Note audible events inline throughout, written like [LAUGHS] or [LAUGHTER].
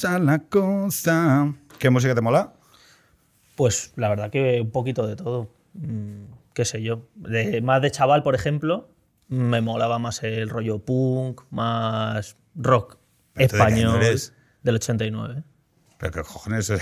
cosa, la cosa. ¿Qué música te mola? Pues la verdad que un poquito de todo. Mm, qué sé yo. De, más de chaval, por ejemplo, me molaba más el rollo punk, más rock ¿Pero tú de español eres? del 89. Pero qué cojones, [LAUGHS] o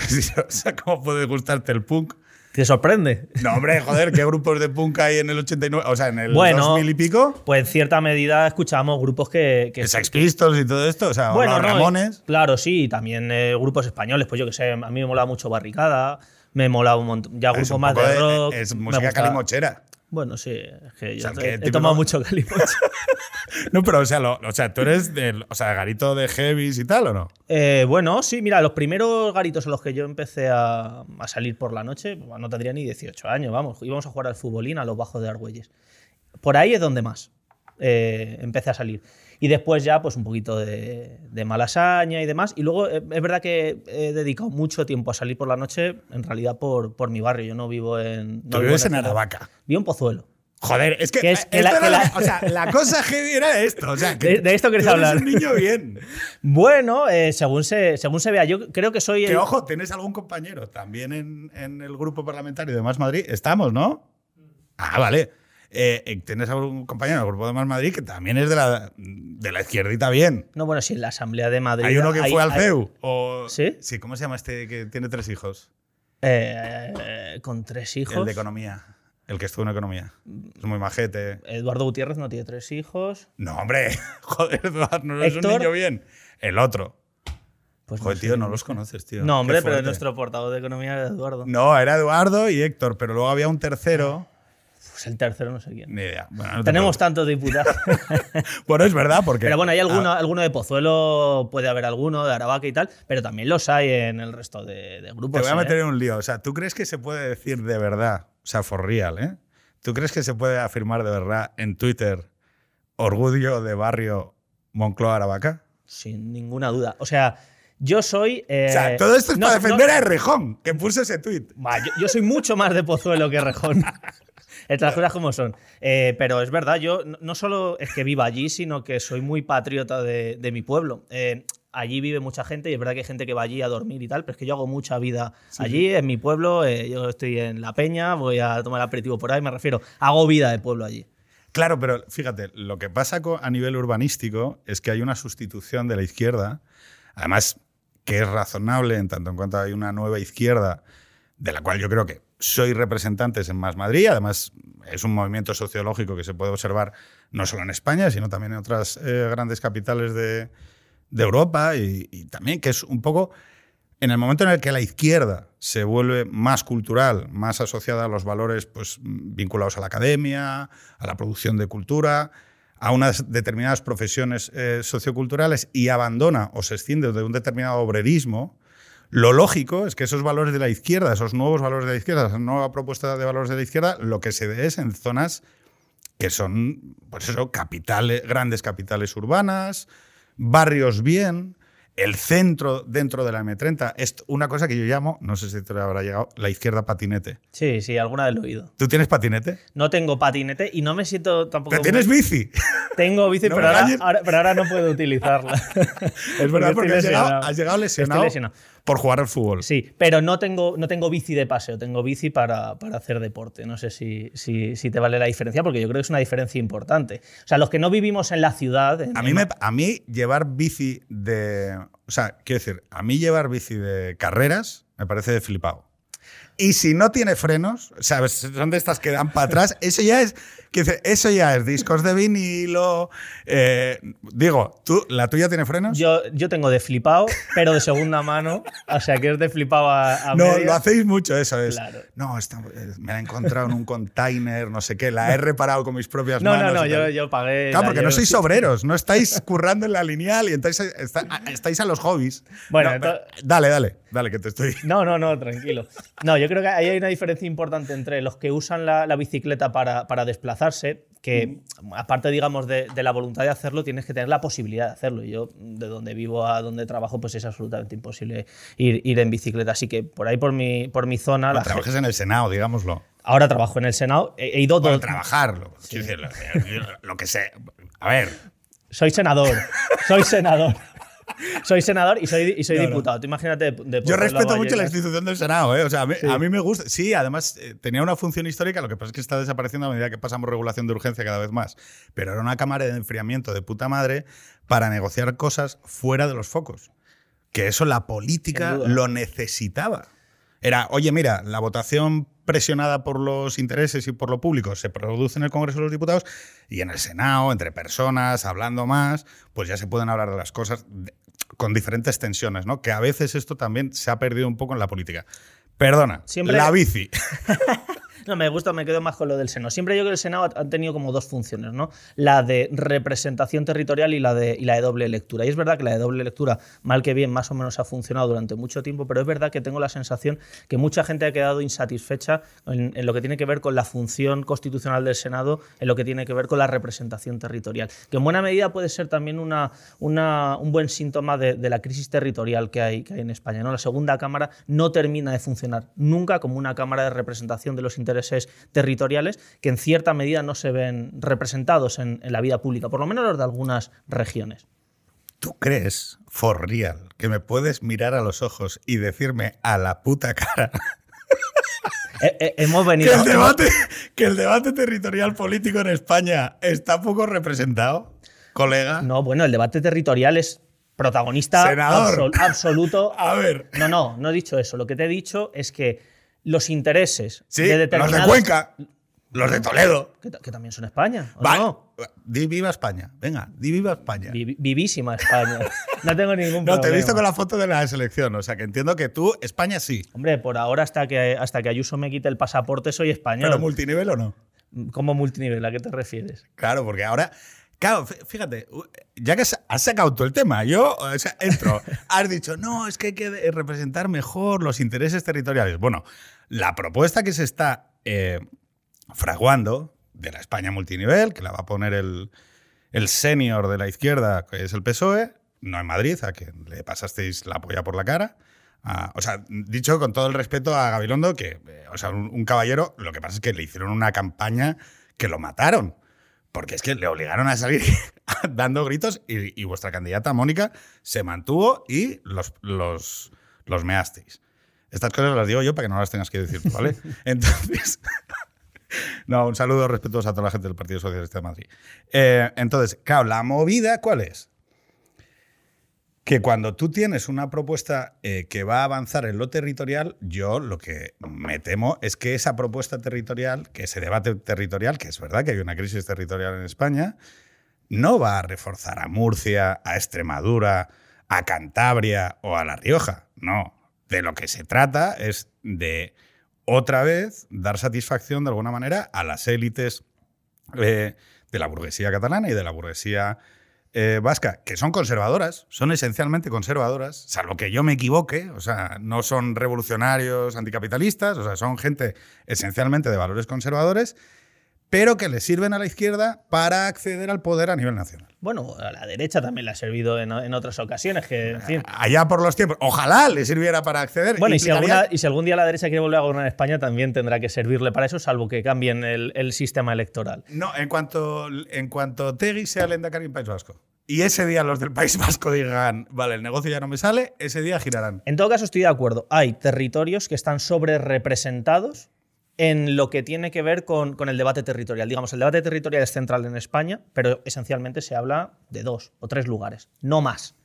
sea, ¿cómo puede gustarte el punk? ¿Te sorprende? No, hombre, joder, ¿qué grupos de punk hay en el 89? O sea, en el Bueno. 2000 y pico. Pues en cierta medida escuchábamos grupos que... que Sex Pistols y todo esto, o sea, bueno, los no, Ramones. Claro, sí, también eh, grupos españoles, pues yo que sé, a mí me molaba mucho Barricada, me molaba un montón, ya grupos más de rock. Es música calimochera. Bueno, sí, es que yo sea, he, que he típico- tomado mucho calimocho. [LAUGHS] No, pero o sea, lo- o sea, tú eres del, o sea, garito de heavies y tal, ¿o no? Eh, bueno, sí, mira, los primeros garitos en los que yo empecé a, a salir por la noche, no tendría ni 18 años, vamos, íbamos a jugar al futbolín a los bajos de Argüelles. Por ahí es donde más eh, empecé a salir. Y después ya, pues un poquito de, de malasaña y demás. Y luego, eh, es verdad que he dedicado mucho tiempo a salir por la noche, en realidad por, por mi barrio. Yo no vivo en... no Tú vives en ciudad. Aravaca. Vivo en Pozuelo. Joder, es que, Que es eh, que la- era que la- o sea, la cosa heavy era esto, o sea, que De- de esto quieres tú eres hablar. un niño bien. [LAUGHS] Bueno, eh, según, se, según se vea, yo creo que soy... Que el- ojo, tienes algún compañero también en, en el grupo parlamentario de Más Madrid. Estamos, ¿no? Ah, vale. Eh, eh, tienes algún compañero en el grupo de Más Madrid que también es de la, de la izquierdita bien. No, bueno, sí, en la Asamblea de Madrid... Hay uno que hay- fue al hay- CEU. O, ¿Sí? Sí, ¿cómo se llama este que tiene tres hijos? Eh, con tres hijos. El de economía. El que estuvo en economía. Es muy majete. Eduardo Gutiérrez no tiene tres hijos. No, hombre. [LAUGHS] Joder, Eduardo, no es un Héctor. niño bien. El otro. Pues Joder, tío, no los conoces, tío. No, hombre, pero nuestro portavoz de economía era Eduardo. No, era Eduardo y Héctor, pero luego había un tercero. Pues el tercero no sé quién. Ni idea. Bueno, no te Tenemos tantos diputados. [LAUGHS] Bueno, es verdad, porque. pero bueno, hay alguno, Ah, alguno de Pozuelo, puede haber alguno, de Aravaca y tal, pero también los hay en el resto de, de grupos. te voy a ¿eh? meter en un lío. O sea, ¿tú crees que se puede decir de verdad? O sea, for real, ¿eh? ¿Tú crees que se puede afirmar de verdad en Twitter orgullo de barrio Moncloa Aravaca? Sin ninguna duda. O sea, yo soy. eh, o sea, todo esto es no- para defender no- a Errejón, que puso ese tuit. Yo, yo soy mucho más de Pozuelo que Rejón. [LAUGHS] Estas las cosas como son. Eh, pero es verdad, yo no- solo es que viva allí, sino que soy muy patriota de, de mi pueblo. Eh, allí vive mucha gente y es verdad que hay gente que va allí a dormir y tal, pero es que yo hago mucha vida allí, en mi pueblo. eh, yo estoy en La Peña, voy a tomar aperitivo por ahí, me refiero. Hago vida de pueblo allí. Claro, pero fíjate, lo que pasa a nivel urbanístico es que hay una sustitución de la izquierda, además que es razonable en tanto en cuanto hay una nueva izquierda, de la cual yo creo que soy representantes en Más Madrid, además es un movimiento sociológico que se puede observar no solo en España, sino también en otras eh, grandes capitales de, Europa y, también que es un poco en el momento en el que la izquierda se vuelve más cultural, más asociada a los valores pues, vinculados a la academia, a la producción de cultura, a unas determinadas profesiones eh, socioculturales y abandona o se escinde de un determinado obrerismo, lo lógico es que esos valores de la izquierda, esos nuevos valores de la izquierda, esa nueva propuesta de valores de la izquierda, lo que se ve es en zonas que son, pues eso, capitales, grandes capitales urbanas, barrios bien, el centro dentro de la M30. Es una cosa que yo llamo, no sé si te habrá llegado, la izquierda patinete. Sí, sí, alguna vez lo he oído. ¿Tú tienes patinete? No tengo patinete y no me siento tampoco. ¿Pero tienes bici? Tengo bici, [LAUGHS] No pero, ahora, ahora- pero ahora no puedo utilizarla. [LAUGHS] Es verdad, porque has llegado, lesionado. has llegado lesionado, Estoy lesionado. Por jugar al fútbol. Sí, pero no tengo, no tengo bici de paseo, tengo bici para, para hacer deporte. No sé si, si, si te vale la diferencia, porque yo creo que es una diferencia importante. O sea, los que no vivimos en la ciudad. en- A mí, me, a mí llevar bici de... O sea, quiero decir, a mí llevar bici de carreras me parece de flipado. Y si no tiene frenos, ¿sabes? Son de estas que dan para atrás. [LAUGHS] Eso ya es. Eso ya es discos de vinilo. eh, digo, ¿tú, ¿la tuya tiene frenos? Yo, yo tengo de flipado, pero de segunda mano. O sea, que es de flipado a, a no, media. lo hacéis mucho eso. Es, Claro. No, eh, me la he encontrado en un container, no sé qué. La he reparado con mis propias No, no, manos. no, y yo, yo pagué. Claro, la porque no sois obreros, no estáis currando en la lineal y entonces está- estáis a los hobbies. Bueno, No, entonces- dale, dale, dale, que te estoy. No, no, no, tranquilo. No, yo creo que ahí hay una diferencia importante entre los que usan la, la bicicleta para, para desplazarse, que aparte, digamos, de, de la voluntad de hacerlo, tienes que tener la posibilidad de hacerlo. Y yo, de donde vivo a donde trabajo, pues es absolutamente imposible ir, ir en bicicleta. Así que por ahí, por mi, por mi zona, la Trabajes en el Senado, digámoslo. ahora trabajo en el Senado. He, he ido Bueno, dos. trabajarlo. Quiero decir, lo, lo que sé. A ver, Soy senador. Soy senador. Soy senador y soy, y soy No, no. diputado. Tú imagínate. de- de Yo respeto mucho la institución del Senado, ¿eh? O sea, a mí, a mí me gusta. Sí, además eh, tenía una función histórica, lo que pasa es que está desapareciendo a medida que pasamos regulación de urgencia cada vez más. Pero era una cámara de enfriamiento de puta madre para negociar cosas fuera de los focos. Que eso la política lo necesitaba. Era, oye, mira, la votación presionada por los intereses y por lo público se produce en el Congreso de los Diputados y en el Senado, entre personas, hablando más, pues ya se pueden hablar de las cosas con diferentes tensiones, ¿no? Que a veces esto también se ha perdido un poco en la política. Perdona, Siempre- la bici. [LAUGHS] No, me gusta, me quedo más con lo del Senado. Siempre yo que el Senado ha- tenido como dos funciones, ¿no? La de representación territorial y la de, y la de doble lectura. Y es verdad que la de doble lectura, mal que bien, más o menos ha funcionado durante mucho tiempo, pero es verdad que tengo la sensación que mucha gente ha quedado insatisfecha en, lo que tiene que ver con la función constitucional del Senado, en lo que tiene que ver con la representación territorial. Que en buena medida puede ser también una- un buen síntoma de, de la crisis territorial que hay, que hay en España. ¿no? La segunda Cámara no termina de funcionar nunca como una Cámara de representación de los intereses territoriales que en cierta medida no se ven representados en, en la vida pública, por lo menos los de algunas regiones. ¿Tú crees, for real, que me puedes mirar a los ojos y decirme a la puta cara [LAUGHS] Eh, eh, hemos que venido. el debate, que el debate territorial político en España está poco representado, colega? No, bueno, el debate territorial es protagonista absol- absoluto. [LAUGHS] A ver. No, no, no he dicho eso. Lo que te he dicho es que los intereses Sí, de los de determinados. Cuenca, los de Toledo. Que, ta- que también son España. ¿o Va- no? Di viva España. Venga, di viva España. Vi- vivísima España. [LAUGHS] No tengo ningún No, problema. te he visto con la foto de la selección, o sea que entiendo que tú, España sí. Hombre, por ahora, hasta que, hasta que Ayuso me quite el pasaporte, soy español. ¿Pero multinivel o no? ¿Cómo multinivel? ¿A qué te refieres? Claro, porque ahora. Claro, fí- fíjate, ya que has sacado tú el tema, yo o sea, entro, [LAUGHS] has dicho, no, es que hay que representar mejor los intereses territoriales. Bueno, la propuesta que se está eh, fraguando de la España multinivel, que la va a poner el, el senior de la izquierda, que es el PSOE, no en Madrid, a quien le pasasteis la polla por la cara. Ah, o sea, dicho con todo el respeto a Gabilondo, que, eh, o sea, un, un caballero, lo que pasa es que le hicieron una campaña que lo mataron. Porque es que le obligaron a salir [LAUGHS] dando gritos y, y vuestra candidata Mónica se mantuvo y los, los, los measteis. Estas cosas las digo yo para que no las tengas que decir ¿vale? [LAUGHS] Entonces, [LAUGHS] no, un saludo respetuoso a toda la gente del Partido Socialista de Madrid. Eh, entonces, claro, la movida, ¿cuál es? Que cuando tú tienes una propuesta eh, que va a avanzar en lo territorial, yo lo que me temo es que esa propuesta territorial, que ese debate territorial, que es verdad que hay una crisis territorial en España, no va a reforzar a Murcia, a Extremadura, a Cantabria o a La Rioja. No. De lo que se trata es de otra vez dar satisfacción de alguna manera a las élites eh, de la burguesía catalana y de la burguesía eh, vasca, que son conservadoras, son esencialmente conservadoras, salvo que yo me equivoque, o sea, no son revolucionarios anticapitalistas, o sea, son gente esencialmente de valores conservadores, pero que le sirven a la izquierda para acceder al poder a nivel nacional. Bueno, a la derecha también le ha servido en, en otras ocasiones, que, en fin. Allá por los tiempos, ojalá le sirviera para acceder. Bueno, y si, Implicaría- alguna- y si algún día la derecha quiere volver a gobernar España, también tendrá que servirle para eso, salvo que cambien el, el sistema electoral. No, en cuanto, en cuanto Tegui sea el Endacari en País Vasco. Y ese día los del País Vasco digan, vale, el negocio ya no me sale, ese día girarán. En todo caso, estoy de acuerdo. Hay territorios que están sobre representados en lo que tiene que ver con, con el debate territorial. Digamos, el debate territorial es central en España, pero esencialmente se habla de dos o tres lugares, no más.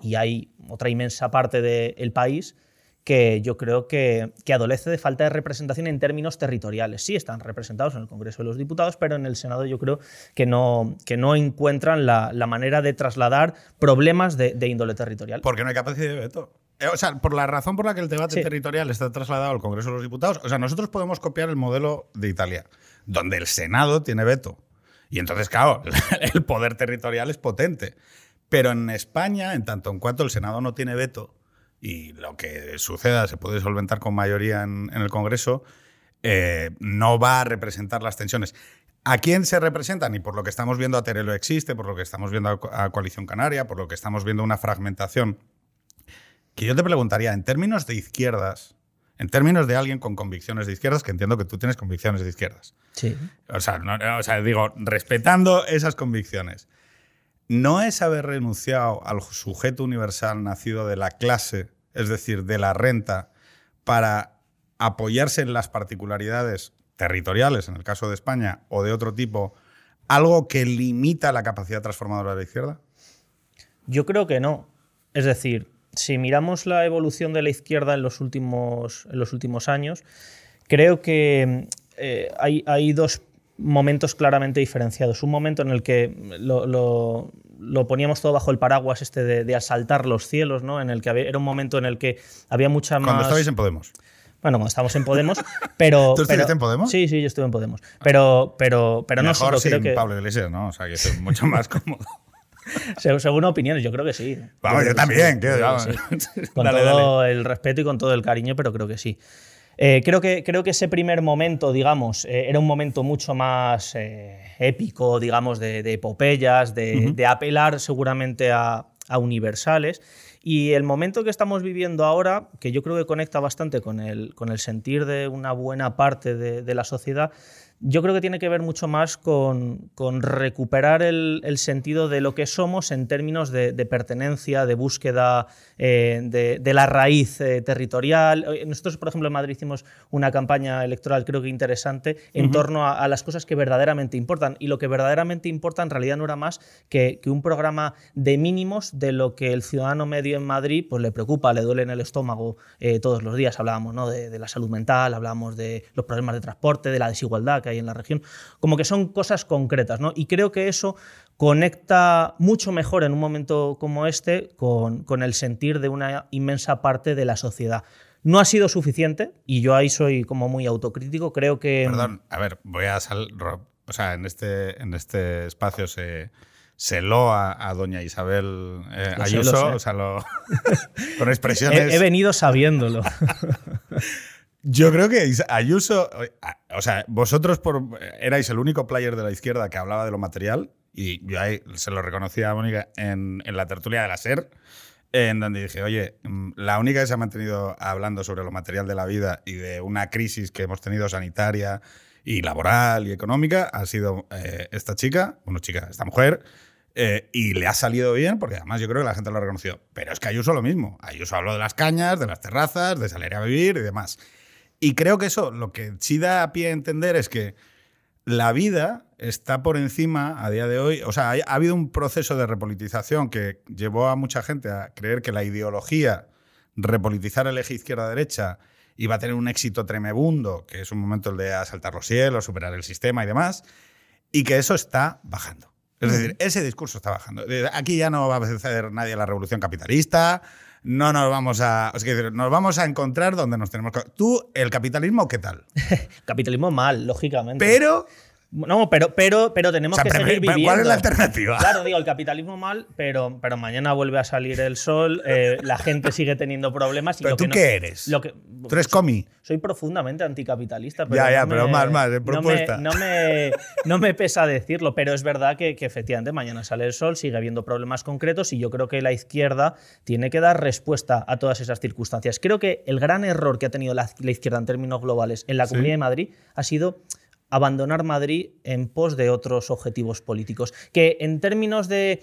Y hay otra inmensa parte del país que yo creo que, que adolece de falta de representación en términos territoriales. Sí están representados en el Congreso de los Diputados, pero en el Senado yo creo que no, que no encuentran la, la manera de trasladar problemas de, de índole territorial. Porque no hay capacidad de veto. Eh, O sea, por la razón por la que el debate Sí. territorial está trasladado al Congreso de los Diputados, o sea, nosotros podemos copiar el modelo de Italia, donde el Senado tiene veto. Y entonces, claro, [LAUGHS] el poder territorial es potente. Pero en España, en tanto en cuanto el Senado no tiene veto y lo que suceda se puede solventar con mayoría en, en el Congreso, eh, no va a representar las tensiones. ¿A quién se representan? Y por lo que estamos viendo a Terelo existe, por lo que estamos viendo a Co- a Coalición Canaria, por lo que estamos viendo una fragmentación que yo te preguntaría, en términos de izquierdas, en términos de alguien con convicciones de izquierdas, que entiendo que tú tienes convicciones de izquierdas. Sí. O sea, no- o sea, digo, respetando esas convicciones, no es haber renunciado al sujeto universal nacido de la clase, es decir, de la renta, para apoyarse en las particularidades territoriales, en el caso de España, o de otro tipo, algo que limita la capacidad transformadora de la izquierda? Yo creo que no. Es decir, si miramos la evolución de la izquierda en los últimos, en los últimos años, creo que eh, hay, hay, dos momentos claramente diferenciados. Un momento en el que lo, lo, poníamos todo bajo el paraguas este de, asaltar los cielos, ¿no? En el que era un momento en el que había mucha más... Cuando estabais en Podemos. Bueno, cuando estábamos en Podemos, [LAUGHS] pero... ¿Tú estuviste en Podemos? Sí, sí, yo estuve en Podemos. Pero, pero, pero Mejor no sin creo que... Pablo Iglesias, ¿no? O sea, que es mucho más [LAUGHS] cómodo. Según opiniones, yo creo que sí. Vamos, yo, también. Que, Con todo el respeto y con todo el cariño, pero creo que sí. Eh, creo, que, creo que ese primer momento, digamos, eh, era un momento mucho más eh, épico, digamos, de, epopeyas, de, apelar seguramente a, universales. Y el momento que estamos viviendo ahora, que yo creo que conecta bastante con el, con el sentir de una buena parte de la sociedad, yo creo que tiene que ver mucho más con, recuperar el, sentido de lo que somos en términos de, pertenencia, de búsqueda eh, de, la raíz eh, territorial. Eh, nosotros, por ejemplo, en Madrid hicimos una campaña electoral, creo que interesante, en torno a, las cosas que verdaderamente importan. Y lo que verdaderamente importa en realidad no era más que, un programa de mínimos de lo que el ciudadano medio en Madrid pues, le preocupa, le duele en el estómago todos los días. Hablábamos ¿no? de, de la salud mental, hablábamos de los problemas de transporte, de la desigualdad que hay en la región, como que son cosas concretas, ¿no? Y creo que eso conecta mucho mejor en un momento como este con, el sentir de una inmensa parte de la sociedad. No ha sido suficiente, y yo ahí soy como muy autocrítico, creo que... Perdón, a ver, voy a salir... O sea, en este, en este espacio se se loa a doña Isabel eh, Ayuso, o sea, [LAUGHS] con expresiones. he, venido sabiéndolo. [LAUGHS] Yo creo que Ayuso, o sea, vosotros por, erais el único player de la izquierda que hablaba de lo material y yo ahí se lo reconocía a Mónica en, la tertulia de la SER, en donde dije, oye, mm, la única que se ha mantenido hablando sobre lo material de la vida y de una crisis que hemos tenido sanitaria y laboral y económica ha sido eh, esta chica, bueno, chica, esta mujer, eh, y le ha salido bien, porque además yo creo que la gente lo ha reconocido. Pero es que Ayuso lo mismo. Ayuso habló de las cañas, de las terrazas, de salir a vivir y demás. Y creo que eso lo que sí da a pie a entender es que la vida está por encima a día de hoy. O sea, ha, habido un proceso de repolitización que llevó a mucha gente a creer que la ideología, repolitizar el eje izquierda-derecha, iba a tener un éxito tremebundo, que es un momento el de asaltar los cielos, superar el sistema y demás, y que eso está bajando. Es decir, ese discurso está bajando. Aquí ya no va a hacer nadie la revolución capitalista, no nos vamos a. nos vamos a encontrar donde nos tenemos que. Tú, el capitalismo, ¿qué tal? [LAUGHS] capitalismo mal, lógicamente. Pero no, pero, pero, pero tenemos que seguir viviendo. ¿Cuál es la alternativa? Claro, digo, el capitalismo mal, pero, pero mañana vuelve a salir el sol, eh, la gente sigue teniendo problemas. ¿Pero tú qué eres? Lo que, ¿Tú eres comi? Soy profundamente anticapitalista. Pero ya, ya, pero más, más, en propuesta. No me, no me, pesa decirlo, pero es verdad que, que, efectivamente mañana sale el sol, sigue habiendo problemas concretos y yo creo que la izquierda tiene que dar respuesta a todas esas circunstancias. Creo que el gran error que ha tenido la, izquierda en términos globales en la Comunidad de Madrid ha sido abandonar Madrid en pos de otros objetivos políticos, que en términos de,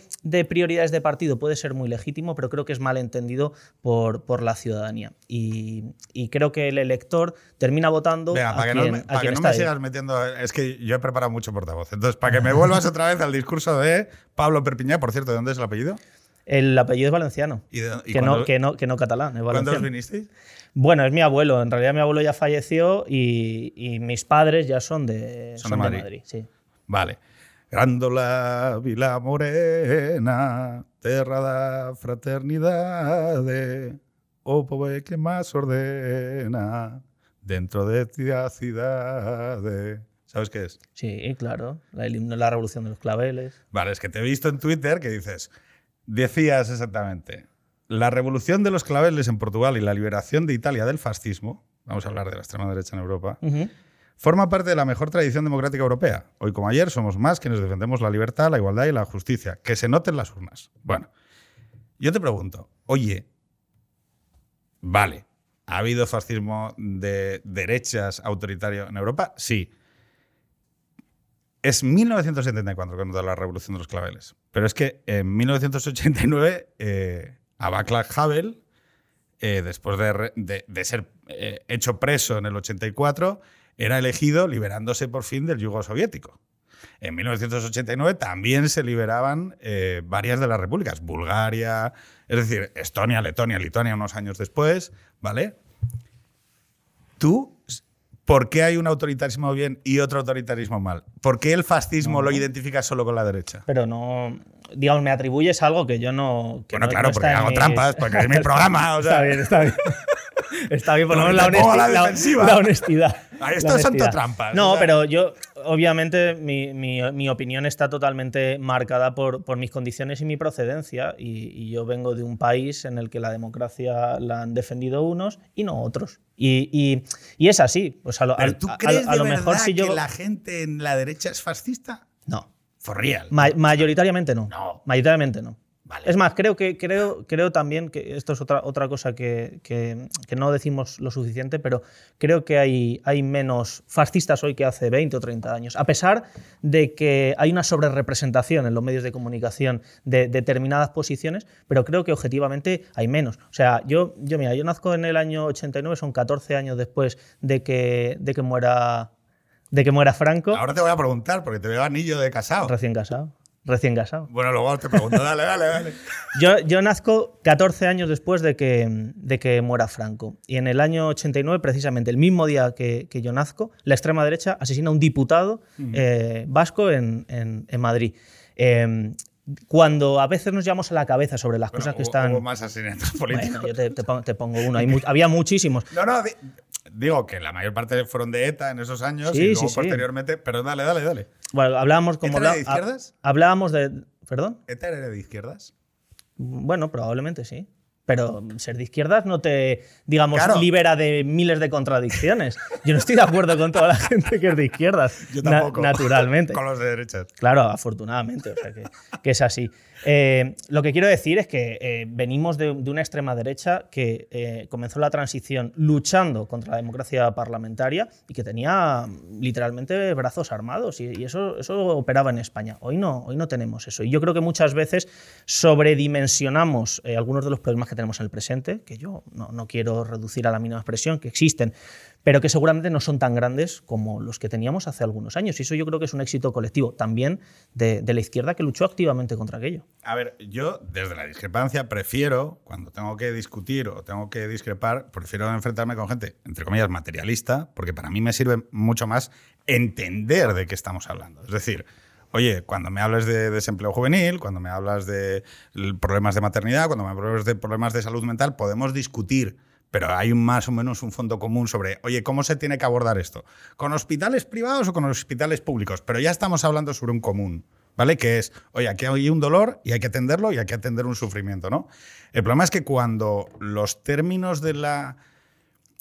prioridades de partido puede ser muy legítimo, pero creo que es mal entendido por, por la ciudadanía. Y, creo que el elector termina votando a para que no, para que no me sigas metiendo, es que yo he preparado mucho portavoz, entonces para que me vuelvas otra vez al discurso de Pablo Perpiñá, por cierto, ¿de dónde es el apellido? El apellido es valenciano, que, no, que, no, que no catalán. Es ¿Cuándo vinisteis? Bueno, es mi abuelo. En realidad mi abuelo ya falleció y, mis padres ya son de, son, de Madrid. sí. Vale. Grándola Vila Morena, terra da fraternidade, o pobre que más ordena dentro de la ciudad. ¿Sabes qué es? Sí, claro. La, la revolución de los claveles. Vale, es que te he visto en Twitter que dices, decías exactamente, la revolución de los claveles en Portugal y la liberación de Italia del fascismo, vamos a hablar de la extrema derecha en Europa, forma parte de la mejor tradición democrática europea. Hoy como ayer somos más quienes defendemos la libertad, la igualdad y la justicia. Que se noten las urnas. Bueno, yo te pregunto, oye, vale, ¿ha habido fascismo de derechas autoritario en Europa? Sí. es 1974 cuando da la revolución de los claveles. Pero es que en 1989, eh, Havel, eh, después de, ser eh, hecho preso en el 84, era elegido liberándose por fin del yugo soviético. En 1989 también se liberaban eh, varias de las repúblicas, Bulgaria, es decir, Estonia, Letonia, Lituania unos años después, ¿vale? Tú ¿Por qué hay un autoritarismo bien y otro autoritarismo mal? ¿Por qué el fascismo lo identifica solo con la derecha? Pero no, digamos, me atribuyes algo que yo no. bueno, claro, porque hago trampas, porque es mi [LAUGHS] programa. Está bien, está bien. [LAUGHS] Está bien, por lo menos la, honestidad. [LAUGHS] Esto son trampas. No, pero yo, obviamente, mi, opinión está totalmente marcada por, por, mis condiciones y mi procedencia. Y, yo vengo de un país en el que la democracia la han defendido unos y no otros. Y, es así. Pues a lo, ¿Tú crees lo mejor si yo... que la gente en la derecha es fascista? No. For real. mayoritariamente no. No. Mayoritariamente no. Es más, creo, que, creo, creo también que esto es otra, otra cosa que, que, no decimos lo suficiente, pero creo que hay, hay menos fascistas hoy que hace 20 o 30 años, a pesar de que hay una sobrerepresentación en los medios de comunicación de, determinadas posiciones, pero creo que objetivamente hay menos. O sea, yo, yo, mira, yo nazco en el año 89, son 14 años después de que, de que muera de que muera Franco. Ahora te voy a preguntar, porque te veo anillo de casado. Recién casado recién casado. Bueno, luego te pregunto, [LAUGHS] dale, dale, dale. yo, yo nazco 14 años después de que, de que muera Franco. Y en el año 89, precisamente el mismo día que, que yo nazco, la extrema derecha asesina a un diputado eh, vasco en, en, Madrid. Em, cuando a veces nos llevamos a la cabeza sobre las cosas que están. Hubo más asesinatos [LAUGHS] políticos. Bueno, yo te, te, pongo, uno. había muchísimos. No, no, digo que la mayor parte fueron de ETA en esos años y luego posteriormente. Pero dale, dale, dale. Bueno, hablábamos como. ¿ETA era de izquierdas? Hablábamos de. ¿Perdón? ¿ETA era de izquierdas? Bueno, probablemente sí. Pero ser de izquierdas no te, digamos, libera de miles de contradicciones. Yo no estoy de acuerdo con toda la gente que es de izquierdas. Yo tampoco. naturalmente. con los de derechas. Claro, afortunadamente. O sea que, que es así. Eh, lo que quiero decir es que eh, venimos de, una extrema derecha que eh, comenzó la transición luchando contra la democracia parlamentaria y que tenía literalmente brazos armados y, eso, eso operaba en España. Hoy no, hoy no tenemos eso. Y yo creo que muchas veces sobredimensionamos algunos de los problemas que tenemos en el presente, que yo no, no quiero reducir a la mínima expresión, que existen, pero que seguramente no son tan grandes como los que teníamos hace algunos años. Y eso yo creo que es un éxito colectivo también de, la izquierda que luchó activamente contra aquello. A ver, yo desde la discrepancia prefiero, cuando tengo que discutir o tengo que discrepar, prefiero enfrentarme con gente, entre comillas, materialista, porque para mí me sirve mucho más entender de qué estamos hablando. Es decir, Oye, cuando me hablas de desempleo juvenil, cuando me hablas de problemas de maternidad, cuando me hablas de problemas de salud mental, podemos discutir pero hay más o menos un fondo común sobre, oye, ¿cómo se tiene que abordar esto? ¿Con hospitales privados o con hospitales públicos? Pero ya estamos hablando sobre un común, ¿vale? Que es, oye, aquí hay un dolor y hay que atenderlo y hay que atender un sufrimiento, ¿no? El problema es que cuando los términos de la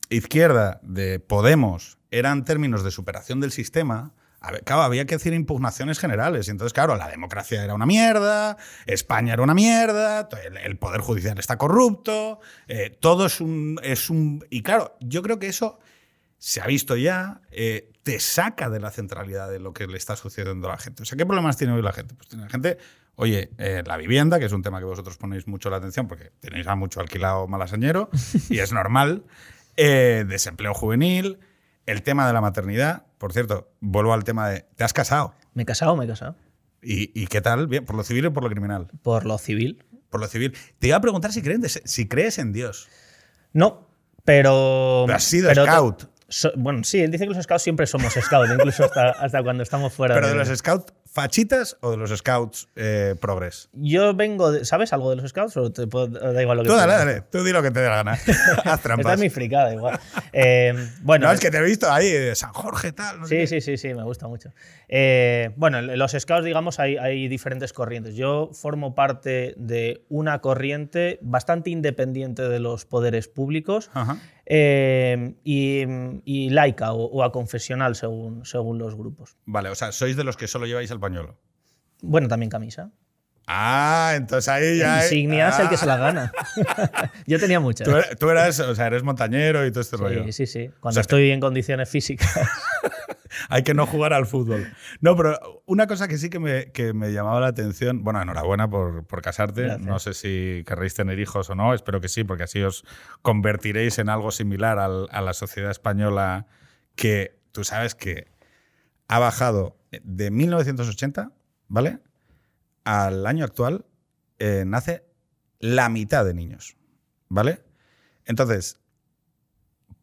izquierda, de Podemos, eran términos de superación del sistema, había que decir impugnaciones generales. Y entonces, claro, la democracia era una mierda, España era una mierda, el, Poder Judicial está corrupto, eh, todo es un, es un... Y claro, yo creo que eso se ha visto ya, eh, te saca de la centralidad de lo que le está sucediendo a la gente. O sea, ¿qué problemas tiene hoy la gente? Pues tiene la gente, oye, eh, la vivienda, que es un tema que vosotros ponéis mucho la atención porque tenéis a mucho alquilado malasañero y es normal, desempleo juvenil, el tema de la maternidad, por cierto, vuelvo al tema de. ¿Te has casado? Me he casado, me he casado. ¿Y, qué tal? ¿Bien? ¿Por lo civil o por lo criminal? Por lo civil. Por lo civil. Te iba a preguntar si, si crees en Dios. No, pero. Pero has sido scout. bueno, sí, él dice que los scouts siempre somos scouts, incluso hasta, hasta, cuando estamos fuera. Pero de, los scouts fachitas o de los scouts eh, progres? Yo vengo de, ¿Sabes algo de los scouts o te puedo, da igual lo que Tú dale, dale, tú di lo que te dé la gana. [LAUGHS] Haz trampas. Esta es mi fricada igual. Eh, bueno, no, es que te he visto ahí, de San Jorge tal. sí, sí, sí, sí, me gusta mucho. Eh, bueno, en los scouts, digamos, hay, hay, diferentes corrientes. Yo formo parte de una corriente bastante independiente de los poderes públicos. Y, laica o, o, a confesional según, según los grupos. Vale, o sea, sois de los que solo lleváis el pañuelo. Bueno, también camisa. Ah, entonces ahí ya. Insignia es el que se la gana. [LAUGHS] Yo tenía muchas. Tú, eras, o sea, eres montañero y todo este rollo. Sí, sí, sí. Cuando estoy en condiciones físicas. [LAUGHS] [LAUGHS] hay que no jugar al fútbol. No, pero una cosa que sí que me, que me llamaba la atención, bueno, enhorabuena por, por casarte, Gracias. no sé si querréis tener hijos o no, espero que sí, porque así os convertiréis en algo similar al- a la sociedad española que tú sabes que ha bajado de 1980, ¿vale? Al año actual eh, nace la mitad de niños, ¿vale? Entonces,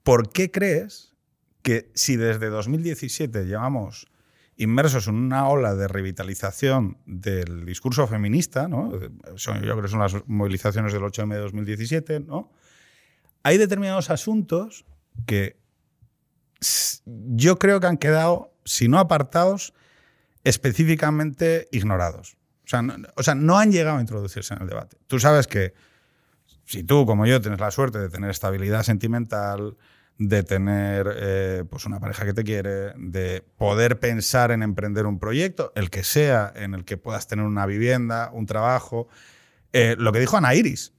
¿por qué crees que si desde 2017 llevamos inmersos en una ola de revitalización del discurso feminista, ¿no? Yo creo que son las movilizaciones del 8M de 2017, ¿no? Hay determinados asuntos que yo creo que han quedado, si no apartados, específicamente ignorados. O o sea, no han llegado a introducirse en el debate. Tú sabes que si tú, como yo, tienes la suerte de tener estabilidad sentimental, de tener eh, pues una pareja que te quiere, de poder pensar en emprender un proyecto, el que sea, en el que puedas tener una vivienda, un trabajo. eh, lo que dijo Ana Iris,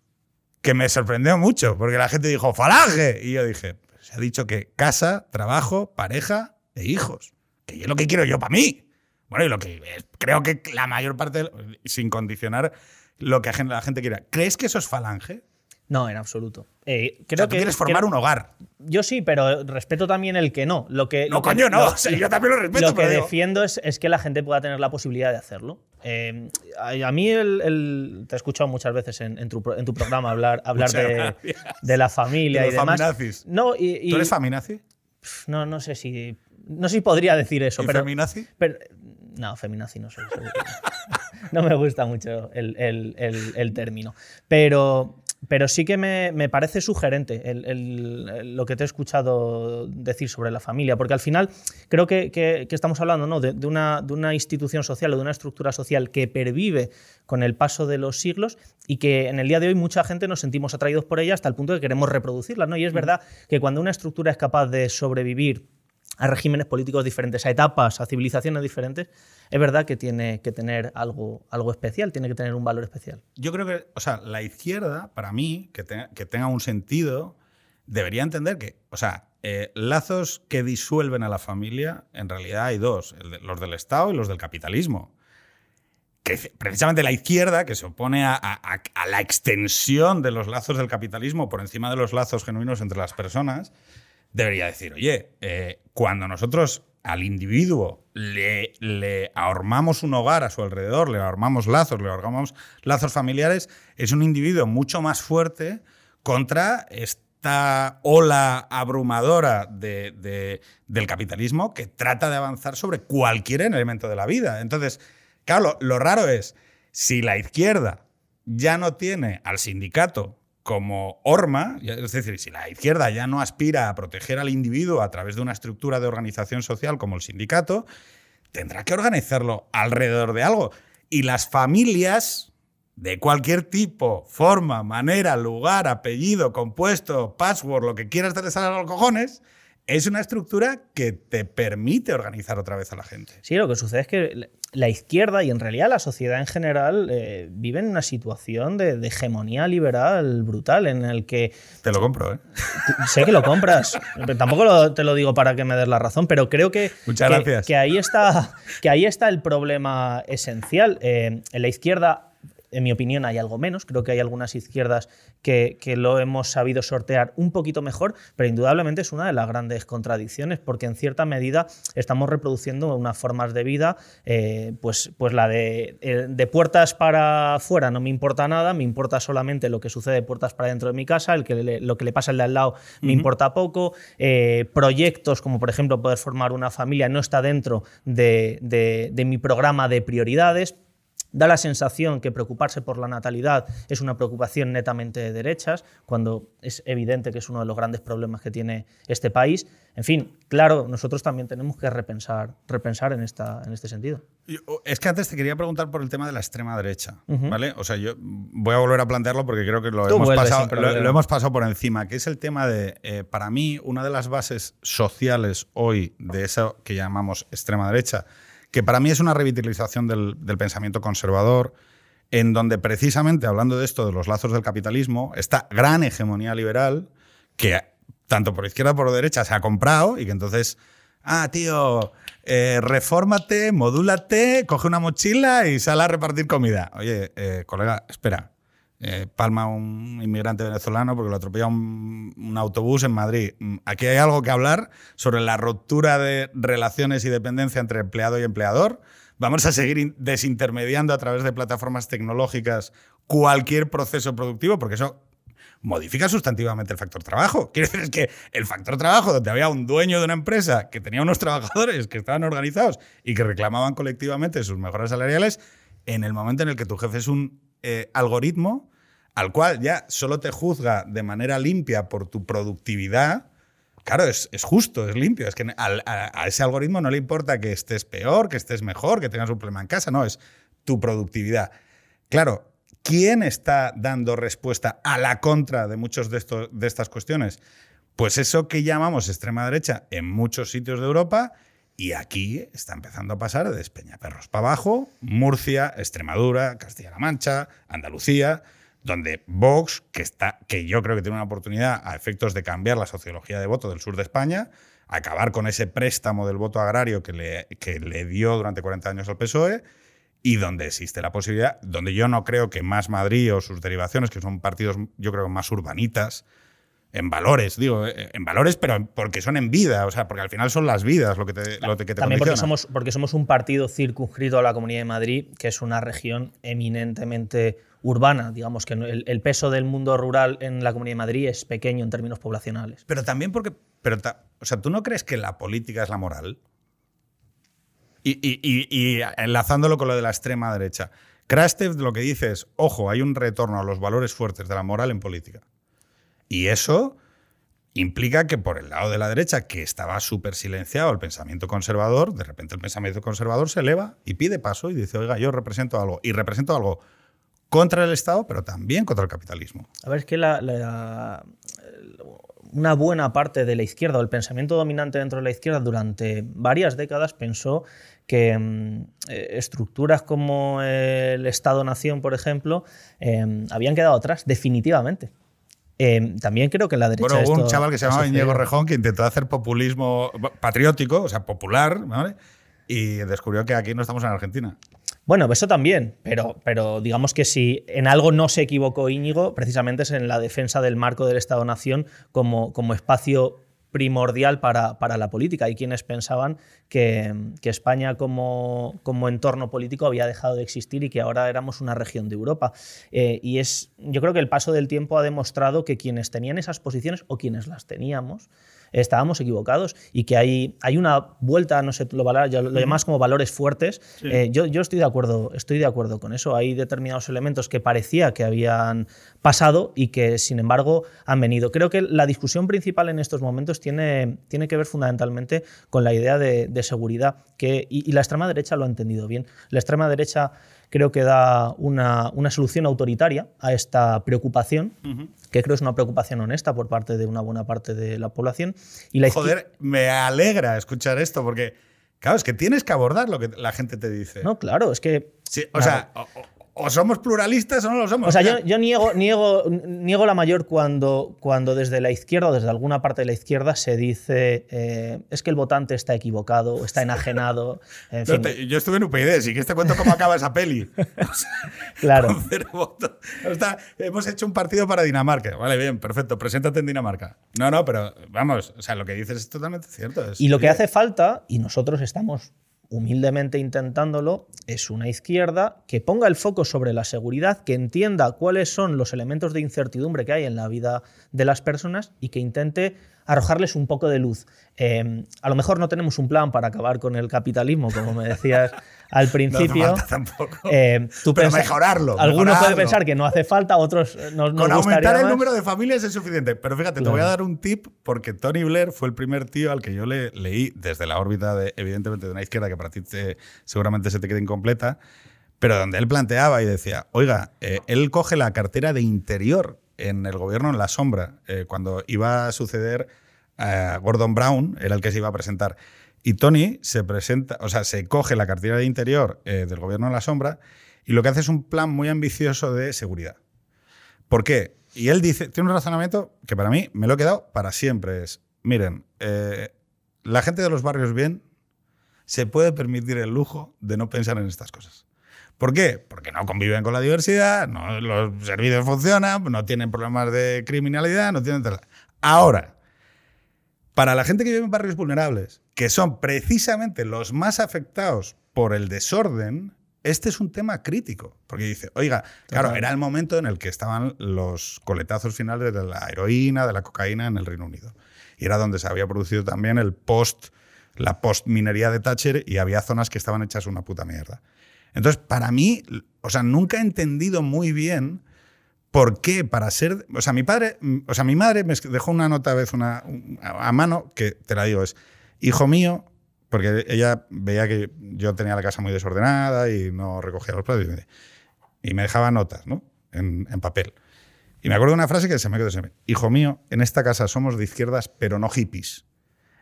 que me sorprendió mucho, porque la gente dijo falange. Y yo dije, se ha dicho que casa, trabajo, pareja e hijos. Que es lo que quiero yo para mí. Bueno, y lo que eh, creo que la mayor parte, sin condicionar lo que la gente quiera. ¿Crees que eso es falange? No, en absoluto. Eh, O creo sea, tú que quieres formar creo- un hogar. Yo sí, pero respeto también el que no. Lo que, No, lo que- coño, no. lo- [LAUGHS] O sea, yo también lo respeto, Lo que digo- defiendo es, es que la gente pueda tener la posibilidad de hacerlo. Eh, a, a mí el, el- te he escuchado muchas veces en, en tu, pro- en tu programa hablar, hablar de, de la familia De y los demás. feminazis. No, y, y- ¿Tú eres feminazi? no, no sé si no sé si podría decir eso, ¿Y pero, feminazi? pero- no, feminazi no soy. [LAUGHS] no. Me gusta mucho el- el término. Pero, pero sí que me, me parece sugerente el- el- el- lo que te he escuchado decir sobre la familia, porque al final creo que, que- que estamos hablando ¿no? de, de una, de una institución social o de una estructura social que pervive con el paso de los siglos y que en el día de hoy mucha gente nos sentimos atraídos por ella hasta el punto de que queremos reproducirla. ¿no? Y es verdad que cuando una estructura es capaz de sobrevivir a regímenes políticos diferentes, a etapas, a civilizaciones diferentes, es verdad que tiene que tener algo, algo especial, tiene que tener un valor especial. Yo creo que, o sea, la izquierda, para mí, que, tenga- que tenga un sentido, debería entender que, o sea, eh, lazos que disuelven a la familia, en realidad hay dos, los del Estado y los del capitalismo. Que precisamente la izquierda, que se opone a la extensión de los lazos del capitalismo por encima de los lazos genuinos entre las personas, debería decir, oye, eh, cuando nosotros al individuo le, le un hogar a su alrededor, le ahormamos lazos, le ahormamos lazos familiares, es un individuo mucho más fuerte contra esta ola abrumadora de- de- del capitalismo que trata de avanzar sobre cualquier elemento de la vida. Entonces, claro, lo raro es, si la izquierda ya no tiene al sindicato como horma, es decir, si la izquierda ya no aspira a proteger al individuo a través de una estructura de organización social como el sindicato, tendrá que organizarlo alrededor de algo. Y las familias de cualquier tipo, forma, manera, lugar, apellido, compuesto, password, lo que quieras te a los cojones, es una estructura que te permite organizar otra vez a la gente. Sí, lo que sucede es que la izquierda y en realidad la sociedad en general eh, vive en una situación de, de hegemonía liberal brutal en el que Te lo compro, ¿eh? sé que lo compras. Tampoco lo- te lo digo para que me des la razón, pero creo que, Muchas que, gracias. que ahí está, que ahí está el problema esencial. Eh, en la izquierda, en mi opinión, hay algo menos. Creo que hay algunas izquierdas que, que lo hemos sabido sortear un poquito mejor, pero indudablemente es una de las grandes contradicciones, porque en cierta medida estamos reproduciendo unas formas de vida, eh, pues, pues la de, eh, de puertas para afuera no me importa nada, me importa solamente lo que sucede de puertas para dentro de mi casa, el que le- lo que le pasa al de al lado me importa poco, eh, proyectos como por ejemplo poder formar una familia no está dentro de, de- de mi programa de prioridades. Da la sensación que preocuparse por la natalidad es una preocupación netamente de derechas, cuando es evidente que es uno de los grandes problemas que tiene este país. En fin, claro, nosotros también tenemos que repensar, repensar en, esta, en este sentido. Yo- Es que antes te quería preguntar por el tema de la extrema derecha, ¿vale? O sea, yo voy a volver a plantearlo porque creo que lo, Tú hemos pasado, lo hemos pasado por encima, que es el tema de, eh, para mí, una de las bases sociales hoy de eso que llamamos extrema derecha, que para mí es una revitalización del, pensamiento conservador, en donde precisamente, hablando de esto, de los lazos del capitalismo, esta gran hegemonía liberal, que tanto por izquierda como por derecha se ha comprado y que entonces ah, tío, eh, refórmate, modúlate, coge una mochila y sal a repartir comida. Oye, eh, colega, espera. Eh, palma un inmigrante venezolano porque lo atropella un, un, autobús en Madrid. Mm, aquí hay algo que hablar sobre la ruptura de relaciones y dependencia entre empleado y empleador. Vamos a seguir desintermediando a través de plataformas tecnológicas cualquier proceso productivo, porque eso modifica sustantivamente el factor trabajo. [LAUGHS] Quiere decir que el factor trabajo, donde había un dueño de una empresa que tenía unos trabajadores que estaban organizados y que reclamaban colectivamente sus mejoras salariales, en el momento en el que tu jefe es un eh, algoritmo al cual ya solo te juzga de manera limpia por tu productividad, claro, es, justo, es limpio. Es que a, a, ese algoritmo no le importa que estés peor, que estés mejor, que tengas un problema en casa, no, es tu productividad. Claro, ¿quién está dando respuesta a la contra de muchas de, de estas cuestiones? Pues eso que llamamos extrema derecha en muchos sitios de Europa y aquí está empezando a pasar de Espeñaperros para abajo, Murcia, Extremadura, Castilla-La Mancha, Andalucía donde Vox, que, está, que yo creo que tiene una oportunidad a efectos de cambiar la sociología de voto del sur de España, acabar con ese préstamo del voto agrario que le, que le dio durante 40 años al PSOE, y donde existe la posibilidad, donde yo no creo que Más Madrid o sus derivaciones, que son partidos yo creo más urbanitas, en valores, digo, eh, en valores, pero porque son en vida, o sea, porque al final son las vidas lo que te, lo que te También porque somos, porque somos un partido circunscrito a la Comunidad de Madrid, que es una región eminentemente urbana, digamos que el, peso del mundo rural en la Comunidad de Madrid es pequeño en términos poblacionales. Pero también porque, pero o sea, ¿tú no crees que la política es la moral? Y, y enlazándolo con lo de la extrema derecha. Krastev lo que dice es, ojo, hay un retorno a los valores fuertes de la moral en política. Y eso implica que por el lado de la derecha, que estaba súper silenciado el pensamiento conservador, de repente el pensamiento conservador se eleva y pide paso y dice, oiga, yo represento algo. Y represento algo contra el Estado, pero también contra el capitalismo. A ver, es que la, una buena parte de la izquierda o el pensamiento dominante dentro de la izquierda durante varias décadas pensó que mm, eh, estructuras como el Estado-Nación, por ejemplo, eh, habían quedado atrás definitivamente. Em, también creo que la derecha. Bueno, hubo un chaval que se llamaba Íñigo Rejón que intentó hacer populismo patriótico, o sea, popular, ¿vale? Y descubrió que aquí no estamos en Argentina. Bueno, eso también, pero, pero digamos que si en algo no se equivocó Íñigo, precisamente es en la defensa del marco del Estado-Nación como, como espacio primordial para, para, la política. Hay quienes pensaban que, que España como, como, entorno político había dejado de existir y que ahora éramos una región de Europa. Eh, y es, yo creo que el paso del tiempo ha demostrado que quienes tenían esas posiciones o quienes las teníamos, estábamos equivocados y que hay, hay una vuelta, no sé, lo, lo, llamas como valores fuertes. Eh, yo, yo estoy, de acuerdo, estoy de acuerdo con eso. Hay determinados elementos que parecía que habían pasado y que, sin embargo, han venido. Creo que la discusión principal en estos momentos tiene, tiene que ver fundamentalmente con la idea de, seguridad que, y, la extrema derecha lo ha entendido bien. La extrema derecha creo que da una, una solución autoritaria a esta preocupación, que creo es una preocupación honesta por parte de una buena parte de la población. Y la Joder, me alegra escuchar esto, porque, claro, es que tienes que abordar lo que la gente te dice. No, claro, es que... Sí, o sea, o somos pluralistas o no lo somos. O sea, yo, niego, niego, niego la mayor cuando, cuando desde la izquierda o desde alguna parte de la izquierda se dice eh, es que el votante está equivocado, está enajenado. [LAUGHS] yo estuve en UPyD, sí que te cuento cómo acaba esa peli. [LAUGHS] claro. hemos hecho un partido para Dinamarca. Vale, bien, perfecto, preséntate en Dinamarca. No, no, pero vamos, o sea, lo que dices es totalmente cierto. y lo que hace falta, y nosotros estamos humildemente intentándolo, es una izquierda que ponga el foco sobre la seguridad, que entienda cuáles son los elementos de incertidumbre que hay en la vida de las personas y que intente arrojarles un poco de luz. Em, a lo mejor no tenemos un plan para acabar con el capitalismo, como me decías [LAUGHS] al principio. No tampoco. Em, Pero mejorarlo. Algunos pueden pensar que no hace falta, otros nos, nos Con aumentar el número de familias es suficiente. Pero fíjate, te voy a dar un tip porque Tony Blair fue el primer tío al que yo le leí desde la órbita, de, evidentemente, de una izquierda que para ti seguramente se te quede incompleta, pero donde él planteaba y decía, oiga, eh, él coge la cartera de interior en el gobierno en la sombra, eh, cuando iba a suceder a Gordon Brown, era el que se iba a presentar. Y Tony se presenta, o sea, se coge la cartera de interior eh, del gobierno en la sombra y lo que hace es un plan muy ambicioso de seguridad. ¿Por qué? Y él dice, tiene un razonamiento que para mí me lo he quedado para siempre. Es, miren, eh, la gente de los barrios bien se puede permitir el lujo de no pensar en estas cosas. ¿Por qué? Porque no conviven con la diversidad, los servicios funcionan, no tienen problemas de criminalidad, no tienen... Ahora, para la gente que vive en barrios vulnerables, que son precisamente los más afectados por el desorden, este es un tema crítico. Porque dice, oiga, claro, era el momento en el que estaban los coletazos finales de la heroína, de la cocaína en el Reino Unido. Y era donde se había producido también el post, la post-minería de Thatcher y había zonas que estaban hechas una puta mierda. Entonces, para mí, o sea, nunca he entendido muy bien por qué para ser, o sea, mi padre, o sea, mi madre me dejó una nota a vez una, a mano que te la digo es, hijo mío, porque ella veía que yo tenía la casa muy desordenada y no recogía los platos y me dejaba notas, ¿no? En, en papel. Y me acuerdo de una frase que se me quedó, hijo mío, en esta casa somos de izquierdas, pero no hippies.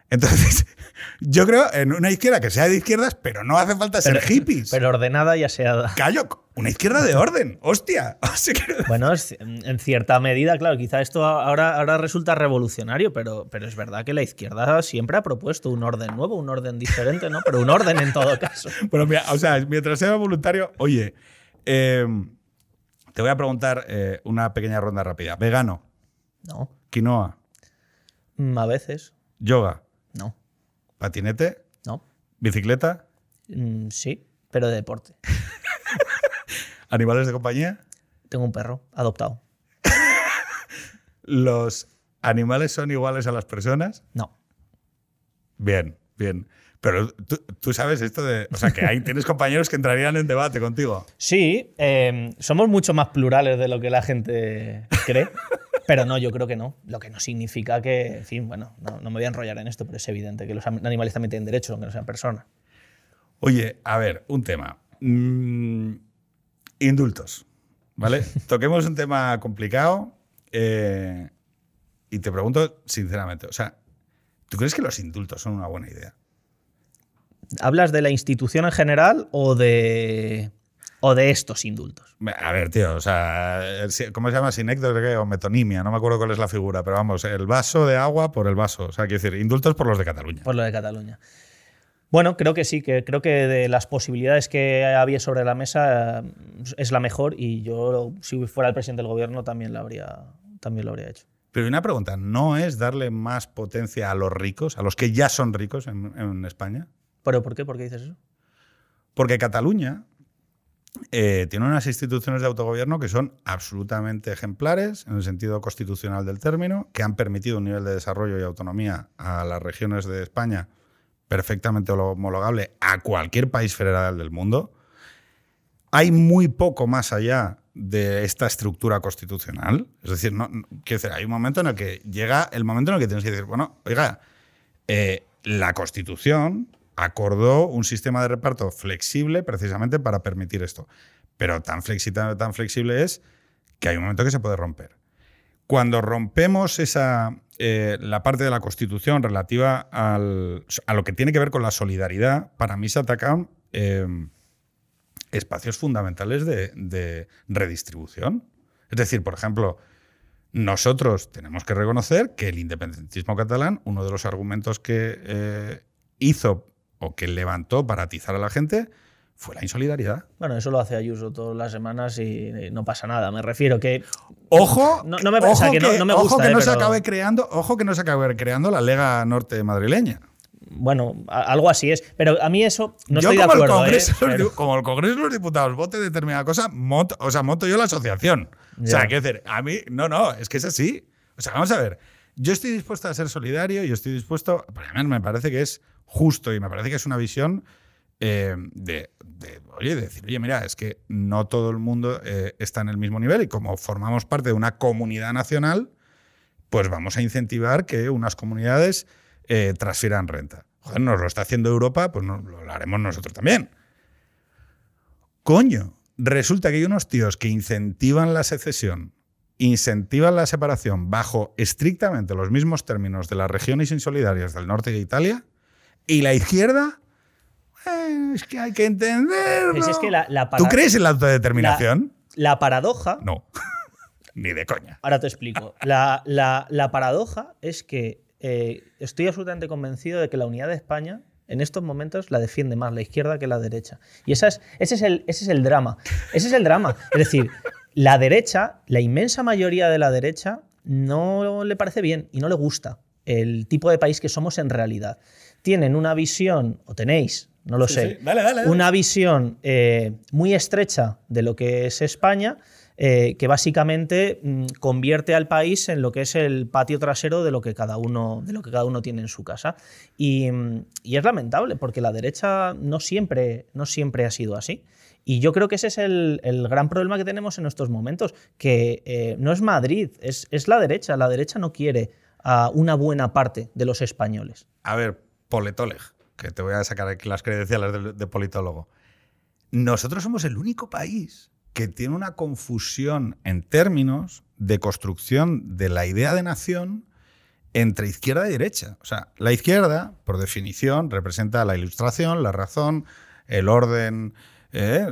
Entonces, [LAUGHS] yo creo en una izquierda que sea de izquierdas, pero no hace falta ser hippies. Pero ordenada y aseada. Callo, una izquierda de orden, hostia. [LAUGHS] Bueno, en cierta medida, claro, quizá esto ahora, ahora resulta revolucionario, pero, pero es verdad que la izquierda siempre ha propuesto un orden nuevo, un orden diferente, ¿no? Pero un orden en todo caso. [LAUGHS] Bueno, mira, o sea, mientras sea voluntario, oye, em, te voy a preguntar eh, una pequeña ronda rápida. ¿Vegano? No. ¿Quinoa? Mm, a veces. ¿Yoga? No. ¿Patinete? No. ¿Bicicleta? Mm, sí, pero de deporte. [LAUGHS] ¿Animales de compañía? Tengo un perro adoptado. [LAUGHS] ¿Los animales son iguales a las personas? No. Bien, bien. Pero tú, sabes esto de. O sea, que ahí tienes [LAUGHS] compañeros que entrarían en debate contigo. Sí, eh, somos mucho más plurales de lo que la gente cree. Pero no, yo creo que no. Lo que no significa que, en fin, bueno, no, me voy a enrollar en esto, pero es evidente que los animales también tienen derechos, aunque no sean personas. Oye, a ver, un tema. Mm, indultos, ¿vale? [LAUGHS] Toquemos un tema complicado eh, y te pregunto sinceramente, o sea, ¿tú crees que los indultos son una buena idea? ¿Hablas de la institución en general o de o de estos indultos. A ver, tío, o sea, ¿cómo se llama? Sinécdoque o metonimia, no me acuerdo cuál es la figura, pero vamos, el vaso de agua por el vaso. O sea, quiero decir, indultos por los de Cataluña. Por lo de Cataluña. Bueno, creo que sí, que creo que de las posibilidades que había sobre la mesa eh, es la mejor y yo, si fuera el presidente del gobierno, también lo habría, también lo habría hecho. Pero una pregunta, ¿no es darle más potencia a los ricos, a los que ya son ricos en, en España? ¿Pero por qué? ¿Por qué dices eso? Porque Cataluña eh, tiene unas instituciones de autogobierno que son absolutamente ejemplares en el sentido constitucional del término, que han permitido un nivel de desarrollo y autonomía a las regiones de España perfectamente homologable a cualquier país federal del mundo. Hay muy poco más allá de esta estructura constitucional. Es decir, hay un momento en el que llega el momento en el que tienes que decir, bueno, oiga, eh, la Constitución acordó un sistema de reparto flexible precisamente para permitir esto. Pero tan flexible, tan flexible es que hay un momento que se puede romper. Cuando rompemos esa, eh, la parte de la Constitución relativa a lo que tiene que ver con la solidaridad, para mí se atacan em, espacios fundamentales de, redistribución. Es decir, por ejemplo, nosotros tenemos que reconocer que el independentismo catalán, uno de los argumentos que eh, hizo o que levantó para atizar a la gente fue la insolidaridad. Bueno, eso lo hace Ayuso todas las semanas y no pasa nada. Me refiero que. Ojo, no, me pasa que, no, me gusta. Ojo que no se acabe creando, ojo que no se acabe creando la Lega Norte madrileña. Bueno, algo así es. Pero a mí eso no yo estoy de acuerdo. El ¿eh? [LAUGHS] Como el Congreso de los Diputados vote determinada cosa, o sea, monto yo la asociación. O sea, quiero decir, a mí, no, no, es que es así. O sea, vamos a ver. Yo estoy dispuesto a ser solidario y estoy dispuesto. Para mí me parece que es justo y me parece que es una visión eh, de, oye, decir, oye, mira, es que no todo el mundo eh, está en el mismo nivel y como formamos parte de una comunidad nacional, pues vamos a incentivar que unas comunidades eh, transfieran renta. Joder, nos lo está haciendo Europa, pues lo haremos nosotros también. Coño, resulta que hay unos tíos que incentivan la secesión, incentivan la separación bajo estrictamente los mismos términos de las regiones insolidarias del norte de Italia y la izquierda, eh, es que hay que entenderlo. Pues ¿Tú crees en la autodeterminación? La, paradoja. No. [LAUGHS] Ni de coña. Ahora te explico. La, paradoja es que eh, estoy absolutamente convencido de que la unidad de España en estos momentos la defiende más la izquierda que la derecha. Y esa es, ese, es el, ese es el drama. Ese es el drama. Es decir, la derecha, la inmensa mayoría de la derecha, no le parece bien y no le gusta el tipo de país que somos en realidad. Tienen una visión, o tenéis, no lo sé, una visión eh, muy estrecha de lo que es España, eh, que básicamente mm, convierte al país en lo que es el patio trasero de lo que cada uno, de lo que cada uno tiene en su casa. Y, mm, es lamentable, porque la derecha no siempre, no siempre ha sido así. Y yo creo que ese es el, gran problema que tenemos en estos momentos, que eh, no es Madrid, es, es, la derecha. La derecha no quiere a una buena parte de los españoles. A ver, Poletoleg, que te voy a sacar aquí las credenciales de, politólogo. Nosotros somos el único país que tiene una confusión en términos de construcción de la idea de nación entre izquierda y derecha. O sea, la izquierda, por definición, representa la ilustración, la razón, el orden, ¿eh?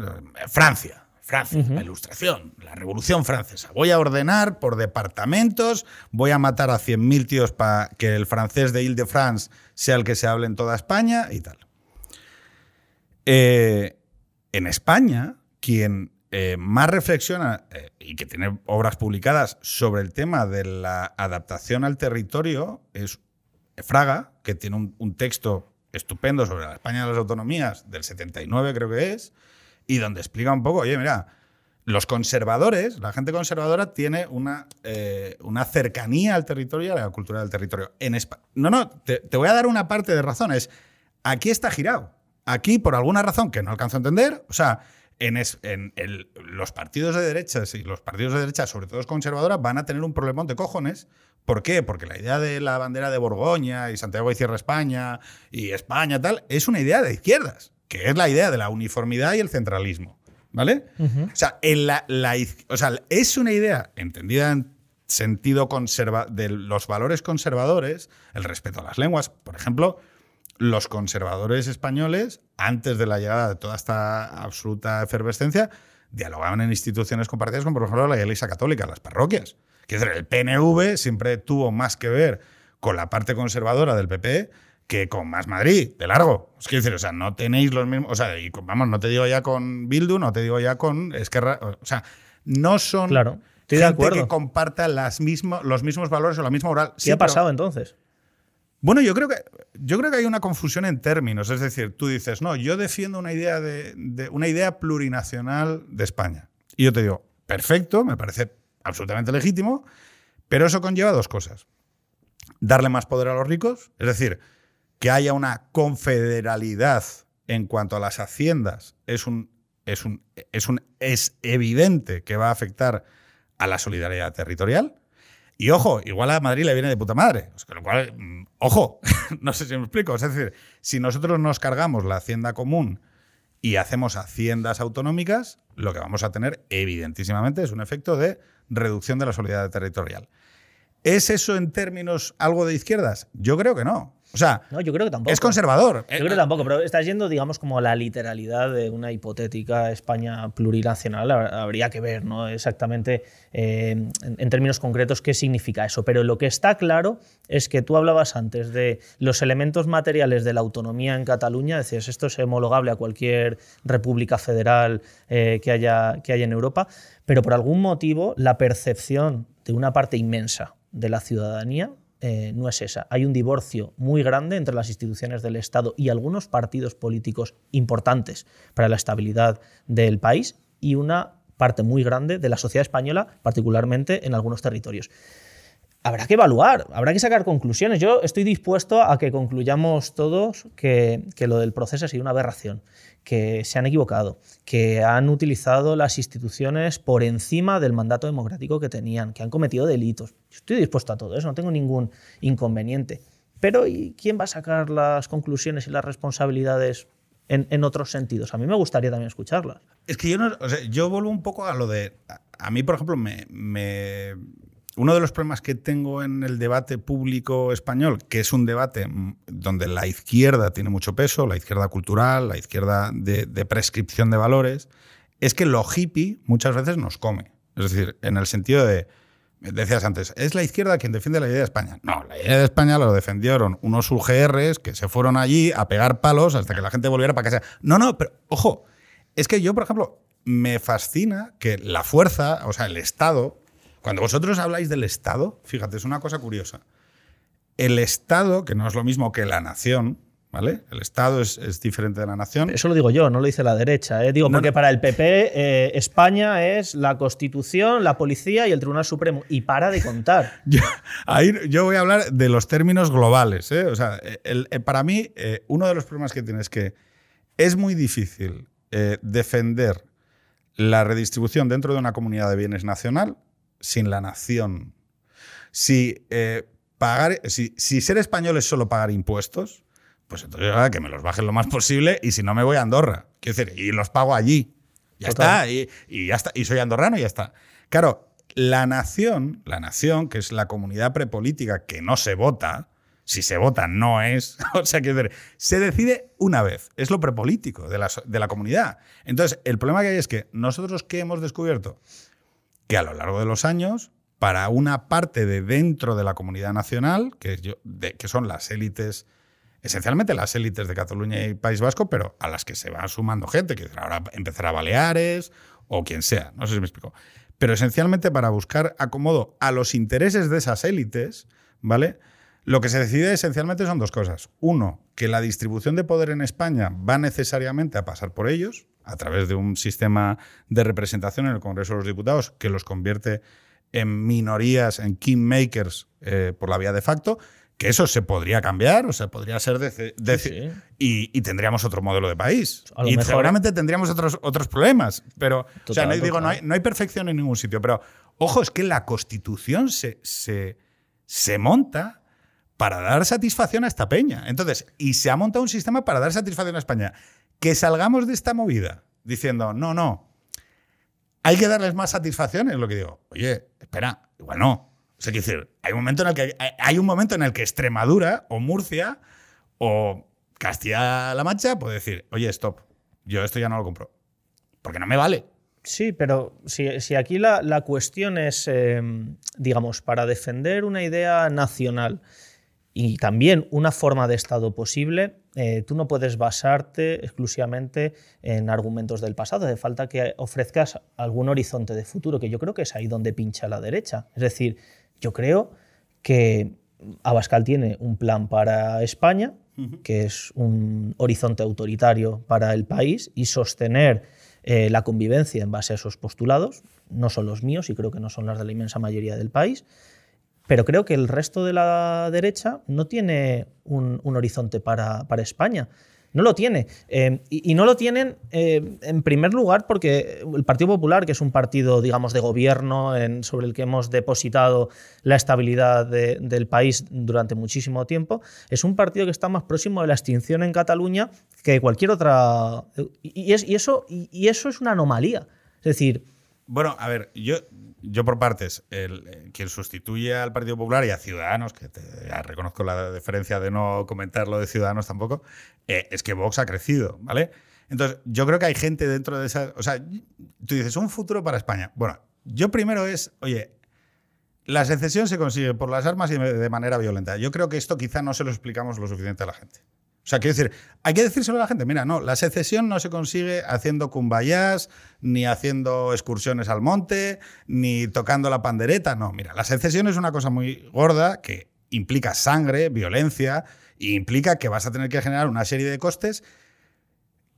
Francia. Francia, la ilustración, la revolución francesa. Voy a ordenar por departamentos, voy a matar a 100.000 tíos para que el francés de Ile-de-France sea el que se hable en toda España y tal. Eh, en España, quien eh, más reflexiona y que tiene obras publicadas sobre el tema de la adaptación al territorio es Fraga, que tiene un, un texto estupendo sobre la España de las autonomías del 79 creo que es, y donde explica un poco, oye, mira, los conservadores, la gente conservadora tiene una, eh, una cercanía al territorio y a la cultura del territorio. En no, no, te, voy a dar una parte de razones. Aquí está girado. Aquí, por alguna razón que no alcanzo a entender, o sea, en, en los partidos de derechas y los partidos de derecha, sobre todo los conservadores, van a tener un problemón de cojones. ¿Por qué? Porque la idea de la bandera de Borgoña y Santiago y Cierra España y España tal es una idea de izquierdas que es la idea de la uniformidad y el centralismo. ¿Vale? o, sea, la, es una idea entendida en sentido conserva de los valores conservadores, el respeto a las lenguas. Por ejemplo, los conservadores españoles, antes de la llegada de toda esta absoluta efervescencia, dialogaban en instituciones compartidas como, por ejemplo, la Iglesia Católica, las parroquias. Quiero decir, el PNV siempre tuvo más que ver con la parte conservadora del PP que con Más Madrid, de largo. Es decir, o sea, no tenéis los mismos. O sea, y vamos, no te digo ya con Bildu, no te digo ya con Esquerra. O sea, no son claro, estoy gente de acuerdo. que comparta las los mismos valores o la misma moral. ¿Qué ha pasado entonces? Bueno, yo creo que yo creo que hay una confusión en términos. Es decir, tú dices, no, yo defiendo una idea de, de una idea plurinacional de España. Y yo te digo, perfecto, me parece absolutamente legítimo, pero eso conlleva dos cosas. Darle más poder a los ricos, es decir, que haya una confederalidad en cuanto a las haciendas es un, es un, es un es evidente que va a afectar a la solidaridad territorial. Y ojo, igual a Madrid le viene de puta madre. Con lo cual, mm, ojo, [LAUGHS] no sé si me explico. Es decir, si nosotros nos cargamos la hacienda común y hacemos haciendas autonómicas, lo que vamos a tener evidentísimamente es un efecto de reducción de la solidaridad territorial. ¿Es eso en términos algo de izquierdas? Yo creo que no. O sea, no, yo creo que tampoco. es conservador. Yo creo que tampoco, pero estás yendo, digamos, como a la literalidad de una hipotética España plurinacional. Habría que ver, ¿no? Exactamente eh, en, términos concretos qué significa eso. Pero lo que está claro es que tú hablabas antes de los elementos materiales de la autonomía en Cataluña. Decías, esto es homologable a cualquier república federal eh, que, haya, que haya en Europa. Pero por algún motivo, la percepción de una parte inmensa de la ciudadanía eh, no es esa. Hay un divorcio muy grande entre las instituciones del Estado y algunos partidos políticos importantes para la estabilidad del país y una parte muy grande de la sociedad española, particularmente en algunos territorios habrá que evaluar, habrá que sacar conclusiones. Yo estoy dispuesto a que concluyamos todos que, lo del proceso ha una aberración, que se han equivocado, que han utilizado las instituciones por encima del mandato democrático que tenían, que han cometido delitos. Estoy dispuesto a todo eso, no tengo ningún inconveniente. Pero ¿y quién va a sacar las conclusiones y las responsabilidades en, otros sentidos? A mí me gustaría también escucharlas. Es que yo, no, yo vuelvo un poco a lo de... A mí, por ejemplo, me uno de los problemas que tengo en el debate público español, que es un debate donde la izquierda tiene mucho peso, la izquierda cultural, la izquierda de, prescripción de valores, es que lo hippie muchas veces nos come. Es decir, en el sentido de, decías antes, es la izquierda quien defiende la idea de España. No, la idea de España lo defendieron unos UGRs que se fueron allí a pegar palos hasta que la gente volviera para casa. No, no, pero ojo, es que yo, por ejemplo, me fascina que la fuerza, o sea, el Estado, cuando vosotros habláis del Estado, fíjate, es una cosa curiosa. El Estado, que no es lo mismo que la nación, ¿Vale? El Estado es, diferente de la nación. Eso lo digo yo, no lo dice la derecha. ¿eh? Digo, porque para el PP eh, España es la Constitución, la Policía y el Tribunal Supremo. Y para de contar. [LAUGHS] yo, ahí, yo voy a hablar de los términos globales. ¿eh? O sea, para mí, uno de los problemas que tiene es que es muy difícil defender la redistribución dentro de una comunidad de bienes nacional sin la nación. Si, pagar, si, si ser español es solo pagar impuestos, pues entonces que me los bajen lo más posible y si no me voy a Andorra. Quiero decir, y los pago allí. Ya está, y, ya está. Y soy andorrano y ya está. Claro, la nación, la nación, que es la comunidad prepolítica que no se vota, si se vota no es, [LAUGHS] o sea, quiero decir, se decide una vez, es lo prepolítico de la, de la comunidad. Entonces, el problema que hay es que nosotros qué hemos descubierto? Que a lo largo de los años, para una parte de dentro de la comunidad nacional, que, yo, que son las élites esencialmente las élites de Cataluña y País Vasco, pero a las que se va sumando gente, que ahora empezará Baleares o quien sea, no sé si me explico. Pero esencialmente para buscar acomodo a los intereses de esas élites, ¿vale? Lo que se decide esencialmente son dos cosas. Uno, que la distribución de poder en España va necesariamente a pasar por ellos, a través de un sistema de representación en el Congreso de los Diputados que los convierte en minorías, en kingmakers eh, por la vía de facto que eso se podría cambiar, o sea, podría ser de, Y, tendríamos otro modelo de país. y seguramente tendríamos otros, otros problemas. Pero, o sea, no, digo, no, hay, perfección en ningún sitio. Pero, ojo, es que la Constitución se, se, se monta para dar satisfacción a esta peña. Entonces, y se ha montado un sistema para dar satisfacción a España. Que salgamos de esta movida diciendo, no, no, hay que darles más satisfacción, es lo que digo. Oye, espera, igual no sea, decir, hay un momento en el que hay un momento en el que Extremadura o Murcia o Castilla-La Mancha puede decir, oye, stop, yo esto ya no lo compro, porque no me vale. Sí, pero si, aquí la, cuestión es, em, digamos, para defender una idea nacional y también una forma de Estado posible, eh, tú no puedes basarte exclusivamente en argumentos del pasado, hace falta que ofrezcas algún horizonte de futuro, que yo creo que es ahí donde pincha la derecha. Es decir, yo creo que Abascal tiene un plan para España, que es un horizonte autoritario para el país y sostener eh, la convivencia en base a esos postulados. No son los míos y creo que no son las de la inmensa mayoría del país. Pero creo que el resto de la derecha no tiene un, horizonte para, España. No lo tiene. Eh, y, no lo tienen eh, en primer lugar porque el Partido Popular, que es un partido, digamos, de gobierno sobre el que hemos depositado la estabilidad del país durante muchísimo tiempo, es un partido que está más próximo de la extinción en Cataluña que cualquier otra. Y eso es una anomalía. Es decir. Bueno, a ver, yo yo por partes, el, eh, quien sustituye al Partido Popular y a Ciudadanos, que te, reconozco la diferencia de no comentar lo de Ciudadanos tampoco, eh, es que Vox ha crecido, ¿vale? Entonces, yo creo que hay gente dentro de esa... O sea, tú dices, un futuro para España. Bueno, yo primero es, oye, la secesión se consigue por las armas y de manera violenta. Yo creo que esto quizá no se lo explicamos lo suficiente a la gente. O sea, quiero decir, hay que decírselo a la gente. Mira, no, la secesión no se consigue haciendo cumbayas, ni haciendo excursiones al monte, ni tocando la pandereta. No, mira, la secesión es una cosa muy gorda que implica sangre, violencia, e implica que vas a tener que generar una serie de costes,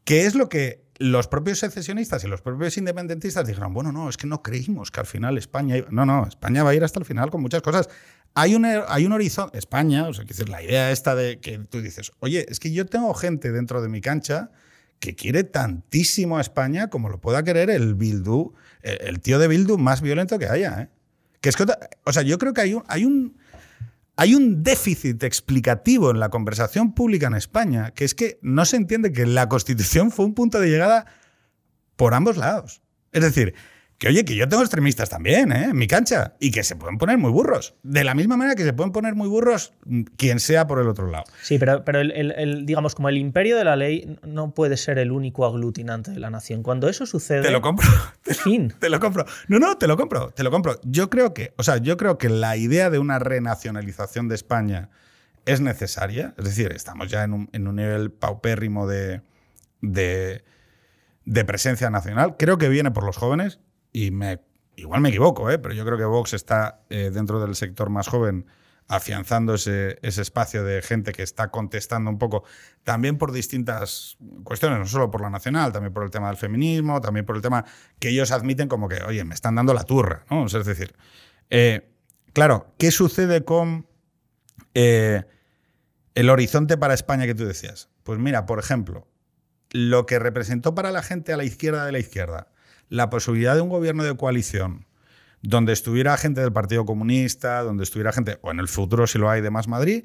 que es lo que los propios secesionistas y los propios independentistas dijeron, bueno, no, es que no creímos que al final España... No, no, España va a ir hasta el final con muchas cosas. Hay un, hay un horizonte, España, o sea, decir, la idea esta de que tú dices, oye, es que yo tengo gente dentro de mi cancha que quiere tantísimo a España como lo pueda querer el Bildu, el, tío de Bildu más violento que haya. ¿eh? Que es que, o sea, yo creo que hay un, hay un, hay un déficit explicativo en la conversación pública en España, que es que no se entiende que la Constitución fue un punto de llegada por ambos lados. Es decir, Que oye, que yo tengo extremistas también, ¿eh? En mi cancha. Y que se pueden poner muy burros. De la misma manera que se pueden poner muy burros mm, quien sea por el otro lado. Sí, pero, pero el, el- el- digamos, como el imperio de la ley no puede ser el único aglutinante de la nación. Cuando eso sucede. Te lo compro. [LAUGHS] Fin. Te lo compro. No, no, te lo compro, te lo compro. Yo creo que, o sea, yo creo que la idea de una renacionalización de España es necesaria. Es decir, estamos ya en un, en un nivel paupérrimo de, de, de presencia nacional. Creo que viene por los jóvenes y me, igual me equivoco, ¿eh? pero yo creo que Vox está eh, dentro del sector más joven afianzando ese, ese espacio de gente que está contestando un poco, también por distintas cuestiones, no solo por la nacional, también por el tema del feminismo, también por el tema que ellos admiten como que, oye, me están dando la turra, ¿no? Es decir, eh, claro, ¿qué sucede con el horizonte para España que tú decías? Pues mira, por ejemplo, lo que representó para la gente a la izquierda de la izquierda, la posibilidad de un gobierno de coalición donde estuviera gente del Partido Comunista, donde estuviera gente, o en el futuro si lo hay de Más Madrid,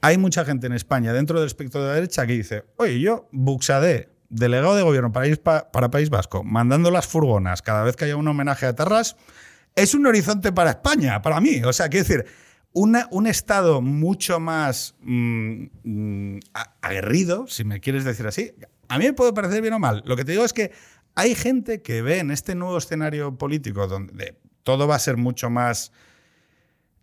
hay mucha gente en España dentro del espectro de la derecha que dice, oye, yo, Buxadé, delegado de gobierno para, Pa- para País Vasco, mandando las furgonas cada vez que haya un homenaje a Tarras, es un horizonte para España, para mí. O sea, quiero decir, un Estado mucho más mm, mm, aguerrido, si me quieres decir así, a mí me puede parecer bien o mal. Lo que te digo es que hay gente que ve en este nuevo escenario político donde todo va a ser mucho más...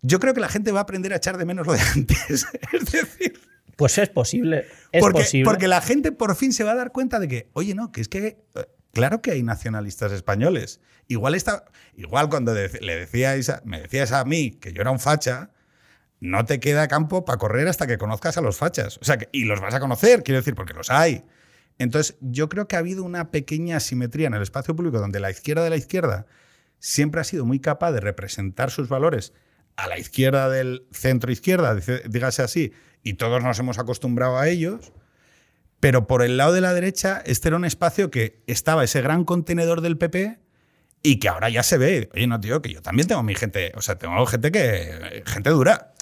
Yo creo que la gente va a aprender a echar de menos lo de [LAUGHS] antes. es decir, Pues es posible. Es porque, posible. porque la gente por fin se va a dar cuenta de que, oye, no, que es que eh, claro que hay nacionalistas españoles. Igual está, igual cuando le decíais a- me decías a mí que yo era un facha, no te queda campo para correr hasta que conozcas a los fachas. O sea, que- y los vas a conocer, quiero decir, porque los hay. Entonces, yo creo que ha habido una pequeña asimetría en el espacio público donde la izquierda de la izquierda siempre ha sido muy capaz de representar sus valores a la izquierda del centro izquierda, dígase así, y todos nos hemos acostumbrado a ellos. Pero por el lado de la derecha, este era un espacio que estaba ese gran contenedor del PP y que ahora ya se ve. Oye, no, tío, que yo también tengo mi gente, o sea, tengo gente que. gente dura.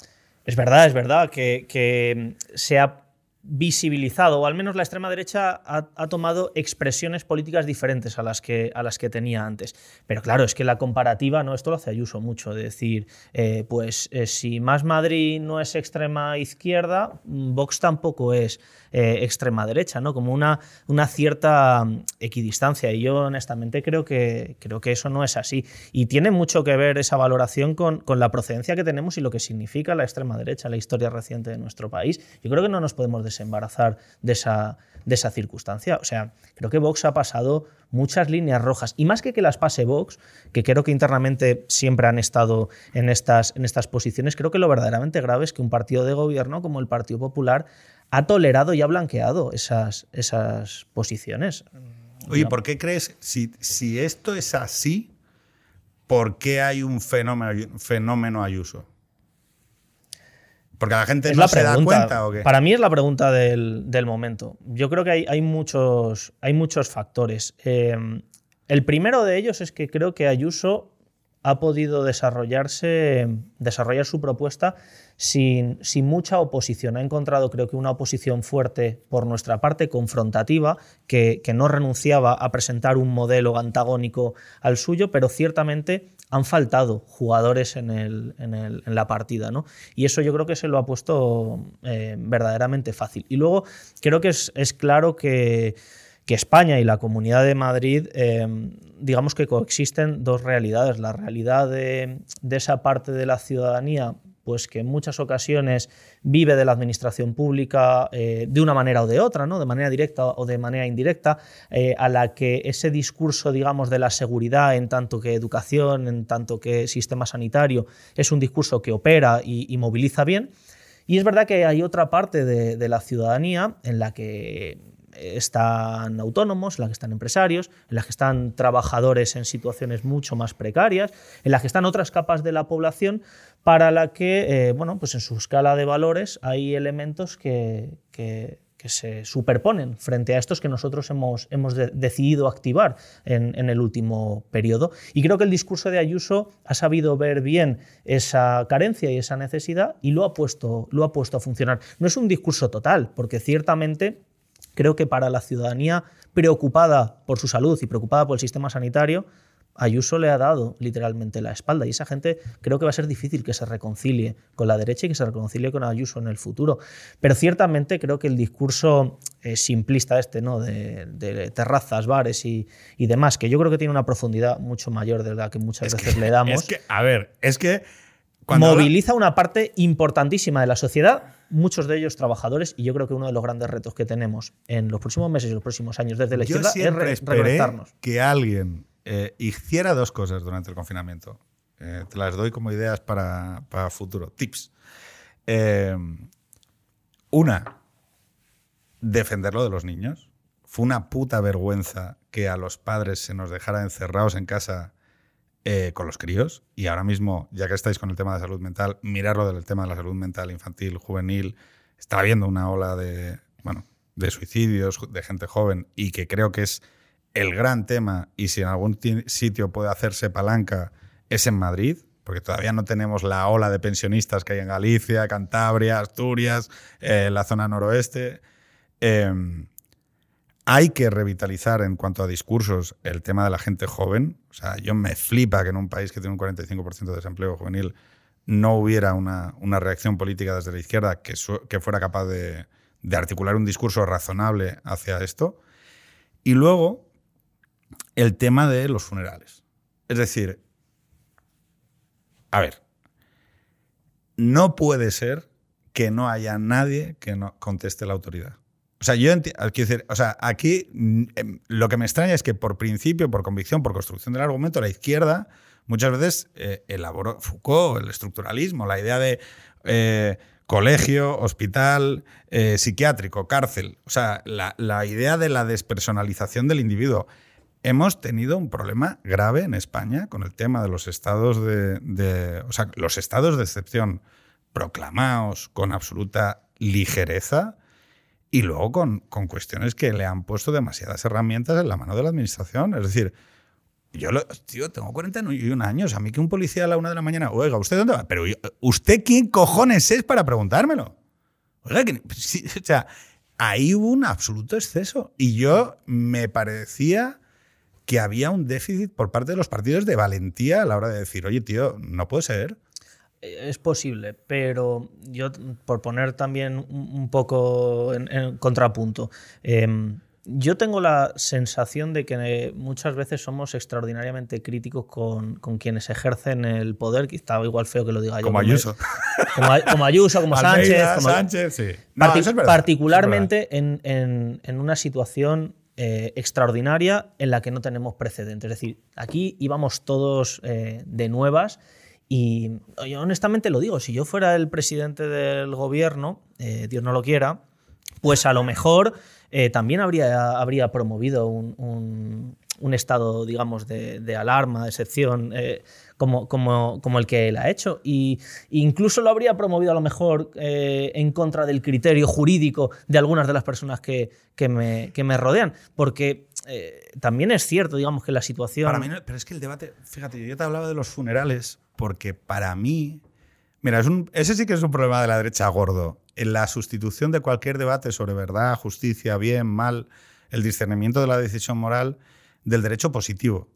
Es verdad, es verdad que, que se ha visibilizado, o al menos la extrema derecha ha, tomado expresiones políticas diferentes a las, que, a las que tenía antes. Pero claro, es que la comparativa, ¿no? esto lo hace Ayuso mucho, de decir, eh, pues eh, si Más Madrid no es extrema izquierda, mm, Vox tampoco es eh, extrema derecha, ¿no? Como una, una cierta mm, equidistancia. Y yo honestamente creo que, creo que eso no es así. Y tiene mucho que ver esa valoración con, con la procedencia que tenemos y lo que significa la extrema derecha, la historia reciente de nuestro país. Yo creo que no nos podemos desembarazar de esa, de esa circunstancia. O sea, creo que Vox ha pasado muchas líneas rojas. Y más que que las pase Vox, que creo que internamente siempre han estado en estas, en estas posiciones, creo que lo verdaderamente grave es que un partido de gobierno como el Partido Popular ha tolerado y ha blanqueado esas, esas posiciones. Oye, ¿por qué crees, si, si esto es así, por qué hay un fenómeno, fenómeno Ayuso? Porque la gente Es no la se da cuenta o qué. Para mí es la pregunta del, del momento. Yo creo que hay, hay muchos, hay muchos factores. Eh, el primero de ellos es que creo que Ayuso ha podido desarrollarse, desarrollar su propuesta sin, sin mucha oposición. Ha encontrado, creo que, una oposición fuerte por nuestra parte, confrontativa, que, que no renunciaba a presentar un modelo antagónico al suyo, pero ciertamente han faltado jugadores en, el- en la partida, ¿no? Y eso yo creo que se lo ha puesto eh, verdaderamente fácil. Y luego creo que es, claro que, España y la Comunidad de Madrid, eh, digamos que coexisten dos realidades. La realidad de esa parte de la ciudadanía pues que en muchas ocasiones vive de la administración pública eh, de una manera o de otra, ¿no? de manera directa o de manera indirecta, eh, a la que ese discurso, digamos, de la seguridad en tanto que educación, en tanto que sistema sanitario, es un discurso que opera y, moviliza bien. Y es verdad que hay otra parte de la ciudadanía en la que están autónomos, en la que están empresarios, en la que están trabajadores en situaciones mucho más precarias, en la que están otras capas de la población para la que, eh, bueno, pues en su escala de valores hay elementos que, que- se superponen frente a estos que nosotros hemos, hemos de- decidido activar en, en el último periodo. Y creo que el discurso de Ayuso ha sabido ver bien esa carencia y esa necesidad y lo ha puesto, lo ha puesto a funcionar. No es un discurso total, porque ciertamente creo que para la ciudadanía preocupada por su salud y preocupada por el sistema sanitario, Ayuso le ha dado literalmente la espalda y esa gente creo que va a ser difícil que se reconcilie con la derecha y que se reconcilie con Ayuso en el futuro. Pero ciertamente creo que el discurso eh, simplista este, ¿no? De, terrazas, bares y, demás, que yo creo que tiene una profundidad mucho mayor de la que muchas veces le damos. Es que, a ver, es que... moviliza una parte importantísima de la sociedad, muchos de ellos trabajadores, y yo creo que uno de los grandes retos que tenemos en los próximos meses y los próximos años desde la izquierda es reconectarnos. Que alguien eh, hiciera dos cosas durante el confinamiento. Eh, te las doy como ideas para, futuro, tips. Eh, una, defenderlo de los niños. Fue una puta vergüenza que a los padres se nos dejara encerrados en casa con los críos. Y ahora mismo, ya que estáis con el tema de salud mental, mirarlo del tema de la salud mental infantil, juvenil. Está habiendo una ola de, bueno, de suicidios, de gente joven, y que creo que es el gran tema, y si en algún sitio puede hacerse palanca, es en Madrid, porque todavía no tenemos la ola de pensionistas que hay en Galicia, Cantabria, Asturias, eh, la zona noroeste. Em, hay que revitalizar en cuanto a discursos el tema de la gente joven. O sea, yo me flipa que en un país que tiene un 45% de desempleo juvenil no hubiera una, reacción política desde la izquierda que, que fuera capaz de, de articular un discurso razonable hacia esto. Y luego, el tema de los funerales. Es decir, a ver, no puede ser que no haya nadie que no conteste la autoridad. O sea, yo quiero decir, o sea, aquí mm, em, lo que me extraña es que por principio, por convicción, por construcción del argumento, la izquierda muchas veces eh, elaboró Foucault, el estructuralismo, la idea de eh, colegio, hospital, eh, psiquiátrico, cárcel. O sea, la, idea de la despersonalización del individuo hemos tenido un problema grave en España con el tema de los estados de, o sea, los estados de excepción proclamados con absoluta ligereza y luego con, con, cuestiones que le han puesto demasiadas herramientas en la mano de la administración. Es decir, yo lo, tío, tengo 41 años, a mí que un policía a la una de la mañana, oiga, ¿usted dónde va? Pero ¿usted quién cojones es para preguntármelo? Oiga, que, [LAUGHS] o sea, ahí hubo un absoluto exceso y yo me parecía que había un déficit por parte de los partidos de valentía a la hora de decir, oye, tío, no puede ser. Eh, es posible, pero yo, por poner también un poco en, contrapunto, em, yo tengo la sensación de que muchas veces somos extraordinariamente críticos con, quienes ejercen el poder, que está igual feo que lo diga yo. Como Ayuso. [LAUGHS] Como, Ayuso, como Sánchez. Como, Sánchez, sí. particularmente en, en, una situación eh, extraordinaria en la que no tenemos precedentes. Es decir, aquí íbamos todos eh, de nuevas y honestamente lo digo, si yo fuera el presidente del gobierno, eh, Dios no lo quiera, pues a lo mejor también habría, habría promovido un, estado, digamos, de, alarma, de excepción como, como, como, el que él ha hecho. Y incluso lo habría promovido a lo mejor eh, en contra del criterio jurídico de algunas de las personas que, que, me, que me, rodean. Porque eh, también es cierto, digamos, que la situación. Para mí, pero es que el debate, fíjate, yo te hablaba de los funerales, porque para mí. Mira, es un, ese sí que es un problema de la derecha gordo. En la sustitución de cualquier debate sobre verdad, justicia, bien, mal, el discernimiento de la decisión moral del derecho positivo.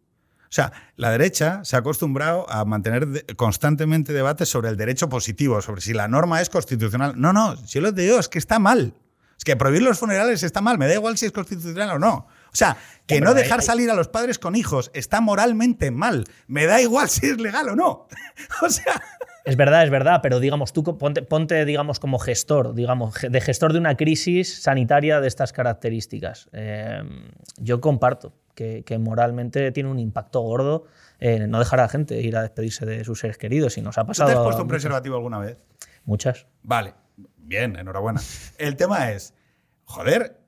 O sea, la derecha se ha acostumbrado a mantener constantemente debates sobre el derecho positivo, sobre si la norma es constitucional. No, no, si lo digo es que está mal. Es que prohibir los funerales está mal, me da igual si es constitucional o no. O sea, que no dejar salir a los padres con hijos está moralmente mal. Me da igual [LAUGHS] si es legal o no. [LAUGHS] o sea. Es verdad, es verdad, pero digamos, tú ponte, digamos, como gestor, digamos, de gestor de una crisis sanitaria de estas características. Eh, yo comparto que, moralmente tiene un impacto gordo no dejar a la gente ir a despedirse de sus seres queridos. Y nos ha pasado. ¿Te has puesto un preservativo alguna vez? Muchas. Vale, bien, enhorabuena. El tema es, joder,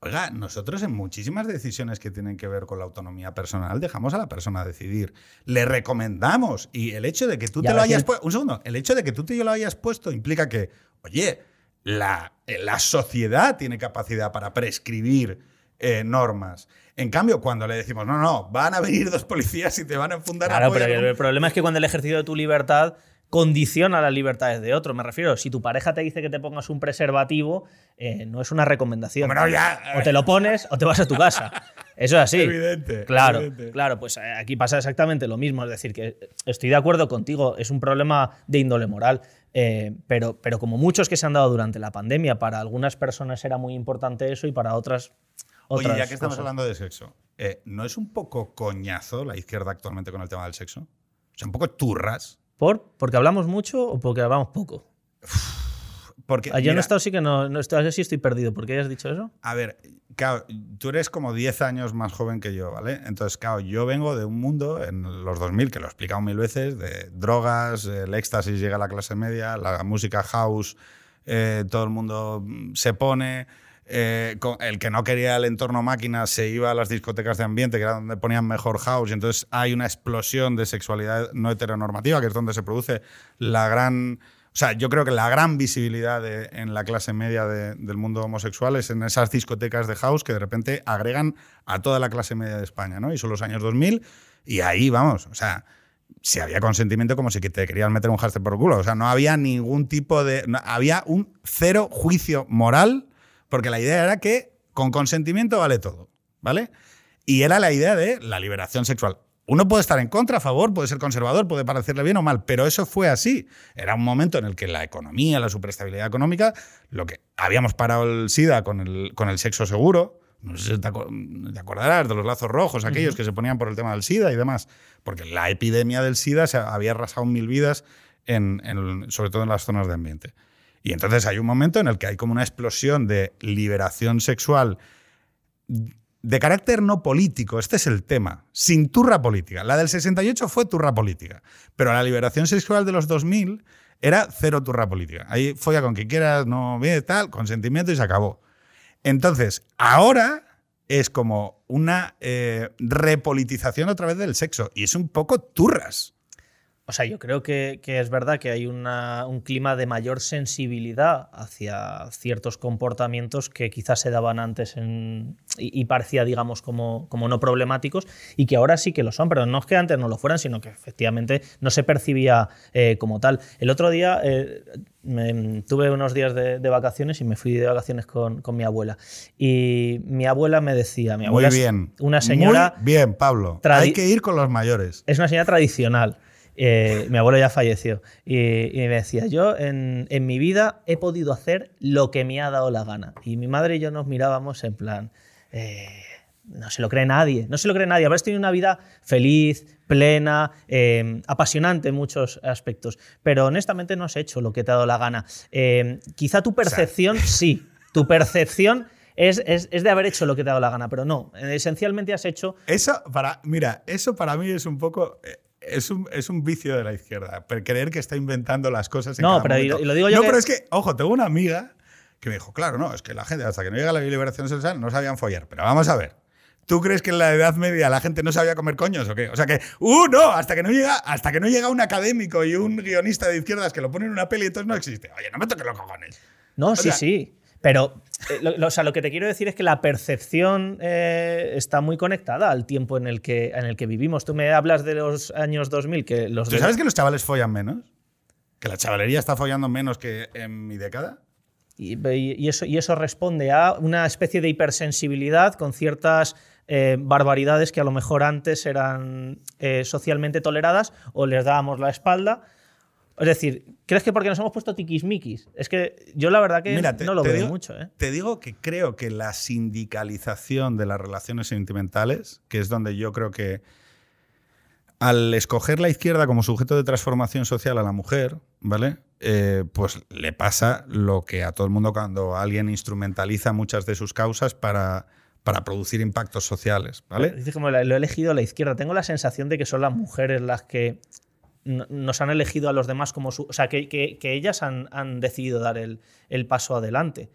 oiga, nosotros en muchísimas decisiones que tienen que ver con la autonomía personal dejamos a la persona decidir. Le recomendamos y el hecho de que tú te lo hayas puesto, un segundo, el hecho de que tú te lo hayas puesto implica que, oye, la, la sociedad tiene capacidad para prescribir eh, normas. En cambio, cuando le decimos, no, no, van a venir dos policías y te van a enfundar Claro, pero el problema es que cuando el ejercicio de tu libertad condiciona las libertades de otro. Me refiero, si tu pareja te dice que te pongas un preservativo, eh, no es una recomendación. ya, o te lo pones o te vas a tu casa. Eso es así. Evidente. Claro, evidente. claro, pues eh, aquí pasa exactamente lo mismo. Es decir, que estoy de acuerdo contigo, es un problema de índole moral, eh, pero, pero como muchos que se han dado durante la pandemia, para algunas personas era muy importante eso y para otras. Oye, otras ya que estamos cosas. hablando de sexo, eh, ¿no es un poco coñazo la izquierda actualmente con el tema del sexo? O sea, un poco turras. ¿Por? ¿Porque hablamos mucho o porque hablamos poco? Porque, Ah, Yo no he estado, sí que no, no estoy, sí estoy perdido. ¿Por qué has dicho eso? A ver, claro, tú eres como 10 años más joven que yo, ¿vale? Entonces, claro, yo vengo de un mundo en los 2000, que lo he explicado mil veces, de drogas, el éxtasis llega a la clase media, la música house, eh, todo el mundo se pone. Eh, el que no quería el entorno máquina se iba a las discotecas de ambiente, que era donde ponían mejor house, y entonces hay una explosión de sexualidad no heteronormativa, que es donde se produce la gran o sea, yo creo que la gran visibilidad de- en la clase media de- del mundo homosexual es en esas discotecas de house que de repente agregan a toda la clase media de España, ¿no? Y son los años 2000 y ahí, vamos, o sea, si había consentimiento como si te querían meter un hámster por el culo. O sea, no había ningún tipo de... no- había un cero juicio moral porque la idea era que con consentimiento vale todo, ¿vale? Y era la idea de la liberación sexual. Uno puede estar en contra, a favor, puede ser conservador, puede parecerle bien o mal, pero eso fue así. Era un momento en el que la economía, la superestabilidad económica, lo que habíamos parado el SIDA con el, con el sexo seguro. No sé si te, acordarás de los lazos rojos, aquellos que se ponían por el tema del SIDA y demás. Porque la epidemia del SIDA se había arrasado mil vidas, en, en- sobre todo en las zonas de ambiente. Y entonces hay un momento en el que hay como una explosión de liberación sexual de carácter no político, este es el tema, sin turra política. La del 68 fue turra política, pero la liberación sexual de los 2000 era cero turra política. Ahí folla con quien quieras, no ve tal, consentimiento y se acabó. Entonces, ahora es como una eh, repolitización otra vez del sexo y es un poco turras. O sea, yo creo que, que es verdad que hay una- un clima de mayor sensibilidad hacia ciertos comportamientos que quizás se daban antes en- y, y parecía, digamos, como, como no problemáticos y que ahora sí que lo son, pero no es que antes no lo fueran, sino que efectivamente no se percibía eh, como tal. El otro día eh, me- tuve unos días de, de vacaciones y me fui de vacaciones con, con mi abuela. Y mi abuela me decía, mi Muy abuela es bien. una señora... Muy bien, Pablo. Hay que ir con los mayores. es una señora tradicional. Eh, mi abuelo ya falleció. Y, y me decía, yo en, en mi vida he podido hacer lo que me ha dado la gana. Y mi madre y yo nos mirábamos en plan, eh, no se lo cree nadie, no se lo cree nadie. Habrás tenido una vida feliz, plena, eh, apasionante en muchos aspectos. Pero honestamente no has hecho lo que te ha dado la gana. Quizá tu percepción, sí. Tu percepción... Es, es- es de haber hecho lo que te ha dado la gana, pero no. Esencialmente has hecho Eso para, mira, eso para mí es un poco. Es un, es un vicio de la izquierda, creer que está inventando las cosas en No, cada pero y momento. lo- y lo digo yo No, que- pero es que, ojo, tengo una amiga que me dijo, claro, no, es que la gente hasta que no llega la liberación sexual no sabían follar. Pero vamos a ver. ¿Tú crees que en la Edad Media la gente no sabía comer coños o qué? O sea que, ¡uh, no! Hasta que no llega, hasta que no llega un académico y un guionista de izquierdas que lo pone en una peli, entonces no existe. Oye, no me toques los cojones. No, sí, sea- sí. Pero eh, lo, lo- o sea, lo que te quiero decir es que la percepción eh, está muy conectada al tiempo en el, que, en el que vivimos. Tú me hablas de los años 2000, que los ¿Tú sabes que los chavales follan menos? ¿Que la chavalería está follando menos que en mi década? y, y eso, y eso responde a una especie de hipersensibilidad con ciertas eh, barbaridades que a lo mejor antes eran socialmente toleradas o les dábamos la espalda. Es decir, ¿crees que porque nos hemos puesto tiquismiquis? Es que yo la verdad que Mira, te- no lo veo digo- mucho. ¿eh? Te digo que creo que la sindicalización de las relaciones sentimentales, que es donde yo creo que al escoger la izquierda como sujeto de transformación social a la mujer, ¿vale? Eh, pues le pasa lo que a todo el mundo cuando alguien instrumentaliza muchas de sus causas para, para producir impactos sociales, ¿vale? Dices como lo he elegido a la izquierda. Tengo la sensación de que son las mujeres las que nos han elegido a los demás como su. O sea, que, que- que ellas han, han decidido dar el, el paso adelante.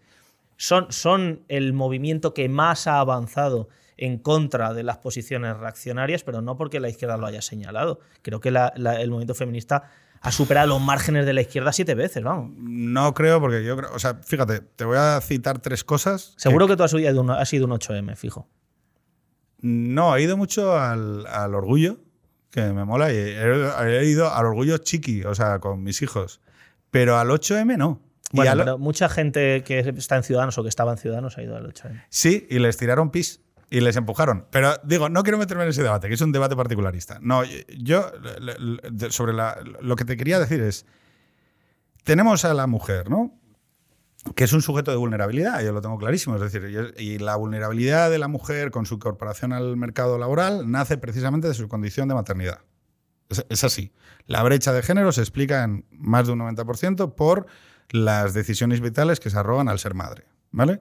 Son, son el movimiento que más ha avanzado en contra de las posiciones reaccionarias, pero no porque la izquierda lo haya señalado. Creo que la- la- el movimiento feminista ha superado los márgenes de la izquierda siete veces, vamos. No creo, porque yo creo, o sea, fíjate, te voy a citar tres cosas. Seguro que tú has sido un, has sido un 8M, fijo. No, he ido mucho al, al orgullo, que me mola, y he, he ido al orgullo chiqui, o sea, con mis hijos. Pero al 8M no. Y Bueno, pero mucha gente que está en Ciudadanos o que estaba en Ciudadanos ha ido al 8M. Sí, y les tiraron pis. y les empujaron. Pero digo, no quiero meterme en ese debate, que es un debate particularista. No, yo sobre lo que te quería decir es, tenemos a la mujer, ¿no? Que es un sujeto de vulnerabilidad, yo lo tengo clarísimo. Es decir, y la vulnerabilidad de la mujer con su incorporación al mercado laboral nace precisamente de su condición de maternidad. Es, así. La brecha de género se explica en más de un 90% por las decisiones vitales que se arrogan al ser madre. ¿Vale?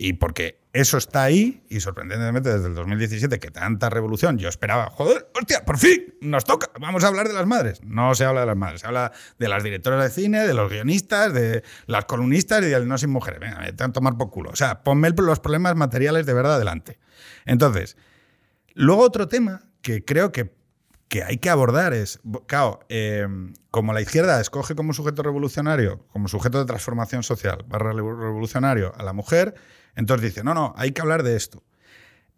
Y porque eso está ahí, y sorprendentemente desde el 2017, que tanta revolución, yo esperaba, joder, hostia, por fin, nos toca, vamos a hablar de las madres. No se habla de las madres, se habla de las directoras de cine, de los guionistas, de las columnistas y del no sin mujeres. Venga, me a tomar por culo. O sea, ponme los problemas materiales de verdad adelante. Entonces, luego otro tema que creo que, que hay que abordar es, claro, em, como la izquierda escoge como sujeto revolucionario, como sujeto de transformación social, barra revolucionario a la mujer, entonces dice, no, no, hay que hablar de esto.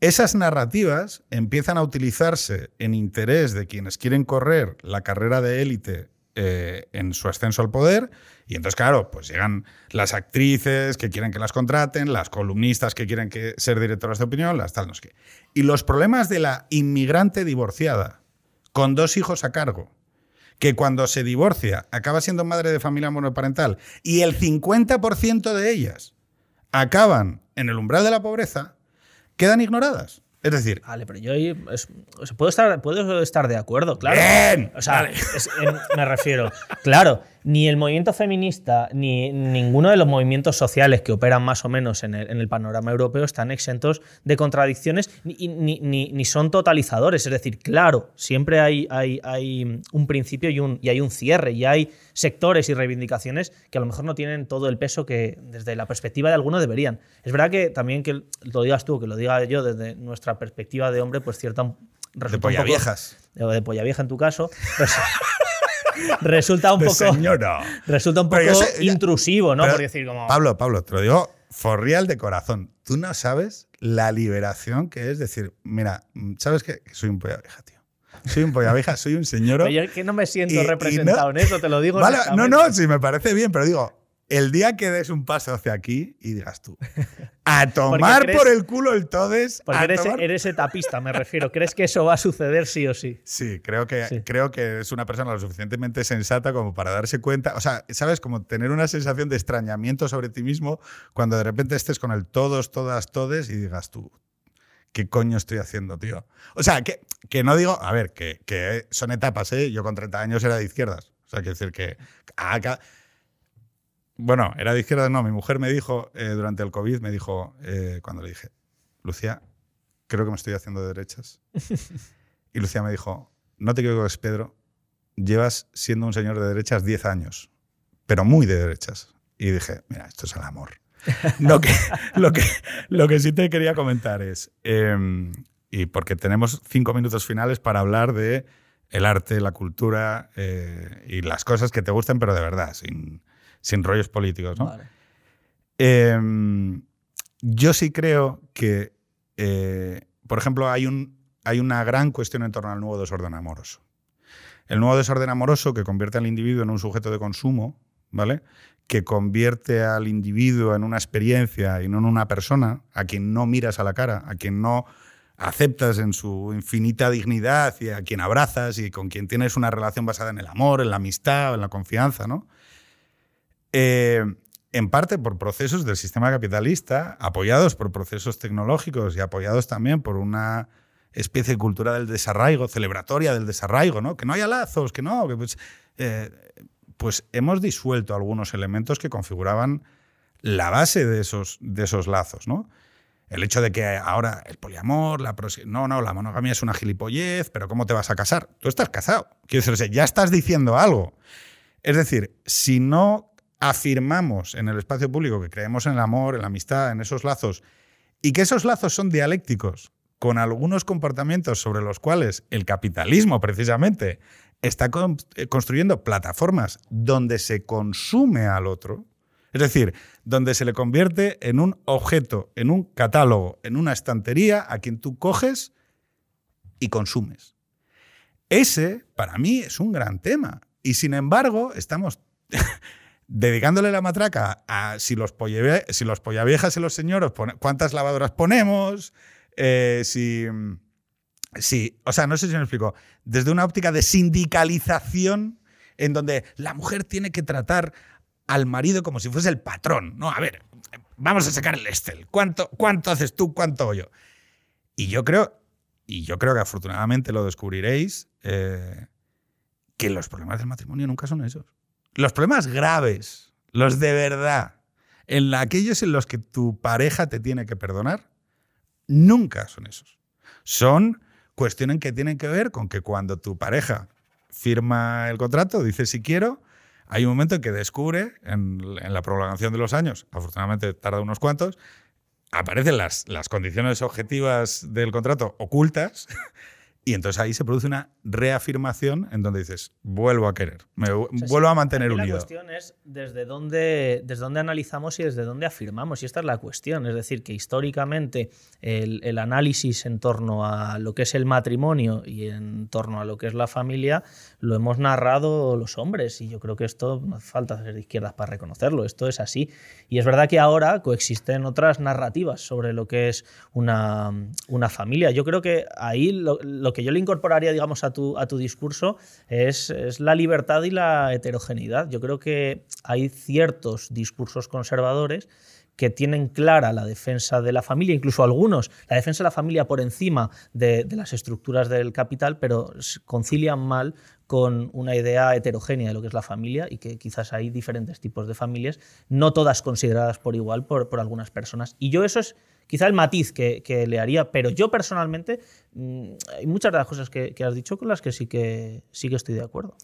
Esas narrativas empiezan a utilizarse en interés de quienes quieren correr la carrera de élite eh, en su ascenso al poder. Y entonces, claro, pues llegan las actrices que quieren que las contraten, las columnistas que quieren que ser directoras de opinión, las tal, no sé qué. Y los problemas de la inmigrante divorciada, con dos hijos a cargo, que cuando se divorcia acaba siendo madre de familia monoparental y el 50% de ellas acaban en el umbral de la pobreza, quedan ignoradas. Es decir. Vale, pero yo ahí puedo, estar, puedo estar de acuerdo, claro. Bien, o sea, me refiero. Claro, ni el movimiento feminista ni ninguno de los movimientos sociales que operan más o menos en el, panorama europeo están exentos de contradicciones ni, ni, son totalizadores. Es decir, claro, siempre hay, hay, hay un principio y, un, y hay un cierre y hay sectores y reivindicaciones que a lo mejor no tienen todo el peso que desde la perspectiva de alguno deberían. Es verdad que también que lo digas tú, que lo diga yo desde nuestra perspectiva de hombre, pues cierta... De polla viejas. De, polla vieja en tu caso. Pues, [LAUGHS] resulta un poco. Resulta un poco intrusivo, ¿no? Por decir como. Pablo, Pablo, te lo digo forreal de corazón. Tú no sabes la liberación que es decir, mira, ¿sabes qué? Que soy un polla vieja, tío. Soy un polla vieja, soy un señor. [LAUGHS] Yo que no me siento representado en eso, te lo digo. Vale, no, no, sí, me parece bien, pero digo, el día que des un paso hacia aquí y digas tú, [LAUGHS] a tomar por el culo el todes. Porque eres, etapista, me refiero. ¿Crees que eso va a suceder sí o sí? Sí, creo que, creo que es una persona lo suficientemente sensata como para darse cuenta. O sea, ¿sabes? Como tener una sensación de extrañamiento sobre ti mismo cuando de repente estés con el todos, todas, todes y digas tú, ¿qué coño estoy haciendo, tío? O sea, que, que no digo, a ver, que, que, son etapas, ¿eh? Yo con 30 años era de izquierdas. O sea, quiero decir que. Bueno, era de izquierda, no. Mi mujer me dijo, eh, durante el COVID, me dijo, eh, cuando le dije, Lucía, creo que me estoy haciendo de derechas. [LAUGHS] y Lucía me dijo, no te es Pedro, llevas siendo un señor de derechas 10 años, pero muy de derechas. Y dije, mira, esto es el amor. [LAUGHS] lo, que, lo, que, lo que sí te quería comentar es, em, y porque tenemos cinco minutos finales para hablar de el arte, la cultura eh, y las cosas que te gusten, pero de verdad, sin, sin rollos políticos. ¿no? Em, yo sí creo que, eh, por ejemplo, hay, un, hay una gran cuestión en torno al nuevo desorden amoroso. El nuevo desorden amoroso que convierte al individuo en un sujeto de consumo, ¿vale? Que convierte al individuo en una experiencia y no en una persona a quien no miras a la cara, a quien no aceptas en su infinita dignidad y a quien abrazas y con quien tienes una relación basada en el amor, en la amistad, en la confianza, ¿no? Eh, en parte por procesos del sistema capitalista, apoyados por procesos tecnológicos y apoyados también por una especie de cultura del desarraigo, celebratoria del desarraigo, ¿no? Que no haya lazos, que no, pues, eh, pues hemos disuelto algunos elementos que configuraban la base de esos, de esos lazos, ¿no? El hecho de que ahora el poliamor, la no, no, la monogamia es una gilipollez, pero ¿cómo te vas a casar? Tú estás casado. Quiero decir, ya estás diciendo algo. Es decir, si no afirmamos en el espacio público que creemos en el amor, en la amistad, en esos lazos, y que esos lazos son dialécticos con algunos comportamientos sobre los cuales el capitalismo precisamente está eh, construyendo plataformas donde se consume al otro, es decir, donde se le convierte en un objeto, en un catálogo, en una estantería a quien tú coges y consumes. Ese, para mí, es un gran tema. Y sin embargo, estamos [LAUGHS] dedicándole la matraca a si los, si los pollaviejas y los señores, cuántas lavadoras ponemos, Eh, si, o sea, no sé si me explico. Desde una óptica de sindicalización, en donde la mujer tiene que tratar al marido como si fuese el patrón. No, a ver, vamos a sacar el Estel. ¿Cuánto, cuánto haces tú? ¿Cuánto yo? Y yo creo, y yo creo que afortunadamente lo descubriréis, eh, que los problemas del matrimonio nunca son esos. Los problemas graves, los de verdad, en aquellos en los que tu pareja te tiene que perdonar, nunca son esos. Son cuestiones que tienen que ver con que cuando tu pareja firma el contrato, dice si quiero, hay un momento en que descubre, en, en la prolongación de los años, afortunadamente tarda unos cuantos, aparecen las, las condiciones objetivas del contrato ocultas [LAUGHS] y entonces ahí se produce una reafirmación en donde dices, vuelvo a querer, me O sea, vuelvo sí, a mantener unido. La cuestión es desde dónde, desde dónde analizamos y desde dónde afirmamos. Y esta es la cuestión. Es decir, que históricamente el, el análisis en torno a lo que es el matrimonio y en torno a lo que es la familia lo hemos narrado los hombres. Y yo creo que esto no hace falta ser de izquierdas para reconocerlo. Esto es así. Y es verdad que ahora coexisten otras narrativas sobre lo que es una, una familia. Yo creo que ahí lo, lo que yo le incorporaría, digamos, a tu, a tu discurso es, es la libertad y la heterogeneidad. Yo creo que hay ciertos discursos conservadores que tienen clara la defensa de la familia, incluso algunos, la defensa de la familia por encima de, de las estructuras del capital, pero concilian mal con una idea heterogénea de lo que es la familia y que quizás hay diferentes tipos de familias, no todas consideradas por igual por, por algunas personas. Y yo eso es quizá el matiz que, que le haría, pero yo personalmente mm, hay muchas de las cosas que, que has dicho con las que sí que, sí que estoy de acuerdo.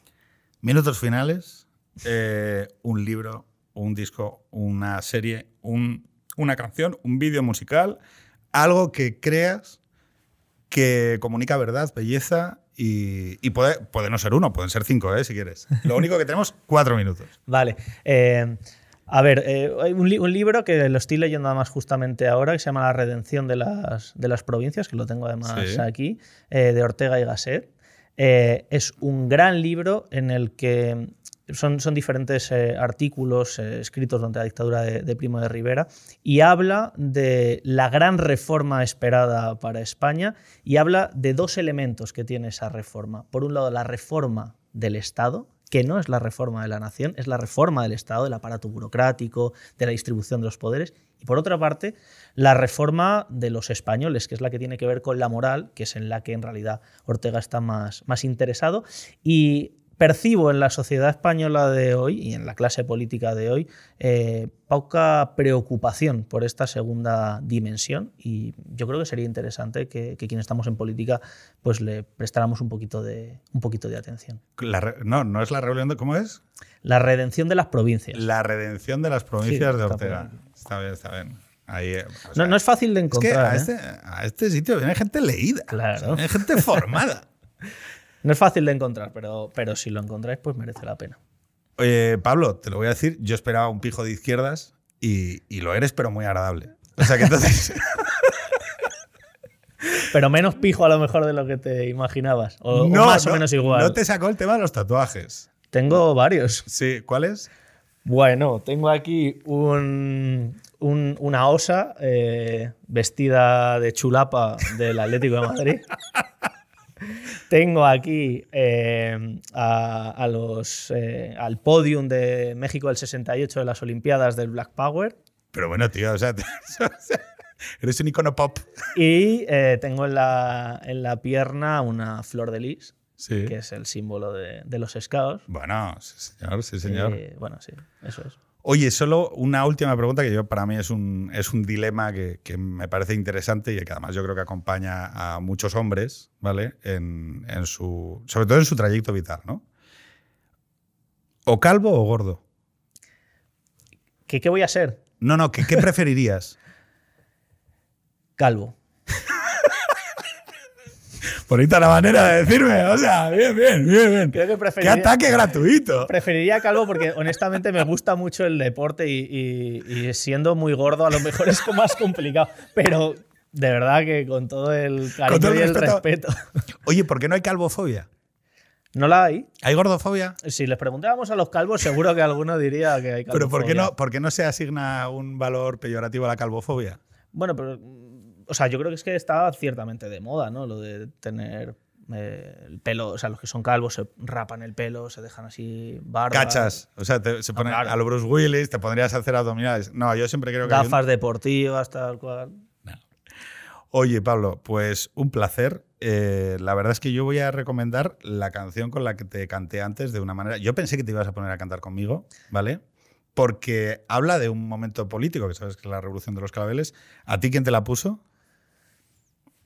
Minutos finales, eh, un libro, un disco, una serie, un- una canción, un vídeo musical, algo que creas que comunica verdad, belleza y, y puede, puede no ser uno, pueden ser cinco, eh, si quieres. Lo único que tenemos, cuatro minutos. [LAUGHS] Vale. eh, a ver, eh, hay un, li- un libro que lo estoy leyendo además justamente ahora, que se llama La redención de las, de las provincias, que lo tengo además Sí. aquí, eh, de Ortega y Gasset. Eh, es un gran libro en el que son, son diferentes artículos escritos durante la dictadura de, de Primo de Rivera y habla de la gran reforma esperada para España y habla de dos elementos que tiene esa reforma. Por un lado, la reforma del Estado, que no es la reforma de la nación, es la reforma del Estado, del aparato burocrático, de la distribución de los poderes. Y por otra parte, la reforma de los españoles, que es la que tiene que ver con la moral, que es en la que en realidad Ortega está más, más interesado. Y percibo en la sociedad española de hoy y en la clase política de hoy eh, poca preocupación por esta segunda dimensión y yo creo que sería interesante que, que quienes estamos en política pues le prestáramos un poquito de, un poquito de atención. La no, no es la rebelión de. ¿Cómo es? La redención de las provincias. La redención de las provincias Sí, de Ortega. Está bien, está bien. Ahí, o no, sea, no es fácil de es que encontrar. a, ¿eh? este, a este sitio viene gente leída. Claro. O sea, viene gente formada. [LAUGHS] No es fácil de encontrar, pero, pero si lo encontráis, pues merece la pena. Oye, Pablo, te lo voy a decir, yo esperaba un pijo de izquierdas y, y lo eres, pero muy agradable. O sea que entonces. [LAUGHS] Pero menos pijo a lo mejor de lo que te imaginabas. O, o más o menos igual. No te sacó el tema de los tatuajes. Tengo varios. Sí, ¿cuáles? Bueno, tengo aquí un, un- una osa eh, vestida de chulapa del Atlético de Madrid. [LAUGHS] [LAUGHS] tengo aquí eh, a, a los, eh, al podium de México del 68 de las Olimpiadas del Black Power. Pero bueno, tío, [LAUGHS] o sea, eres un icono pop. Y eh, tengo en la, en la pierna una flor de lis, Sí. que es el símbolo de, de los scouts. Bueno, sí, señor, sí, señor. Bueno, sí, eso es. Oye, solo una última pregunta que yo para mí es un, es un dilema que, que me parece interesante y que además yo creo que acompaña a muchos hombres, ¿vale? En, en su, sobre todo en su trayecto vital, ¿no? ¿O calvo o gordo? ¿Qué, ¿Qué voy a ser? No, no, ¿qué, qué preferirías? [LAUGHS] Calvo. Bonita la manera de decirme, o sea, bien, bien, bien, bien. Creo que ¡Qué preferiría, ataque gratuito! preferiría calvo porque honestamente me gusta mucho el deporte y, y- y siendo muy gordo a lo mejor es más complicado. Pero de verdad que con todo el cariño todo el y el respeto. respeto. Oye, ¿por qué no hay calvofobia? ¿No la hay? ¿Hay gordofobia? Si les preguntábamos a los calvos, seguro que alguno diría que hay calvofobia. ¿Pero por qué, no, por qué no se asigna un valor peyorativo a la calvofobia? Bueno, pero O sea, yo creo que es que está ciertamente de moda, ¿no? Lo de tener eh, el pelo, o sea, los que son calvos se rapan el pelo, se dejan así barba. Cachas. O sea, te- se pone claro. a lo Bruce Willis, te pondrías a hacer abdominales. No, yo siempre creo que. un- Gafas deportivas, tal cual. Oye, Pablo, pues un placer. Eh, la verdad es que yo voy a recomendar la canción con la que te canté antes de una manera. Yo pensé que te ibas a poner a cantar conmigo, ¿vale? Porque habla de un momento político, que sabes que es la revolución de los claveles. ¿A ti quién te la puso?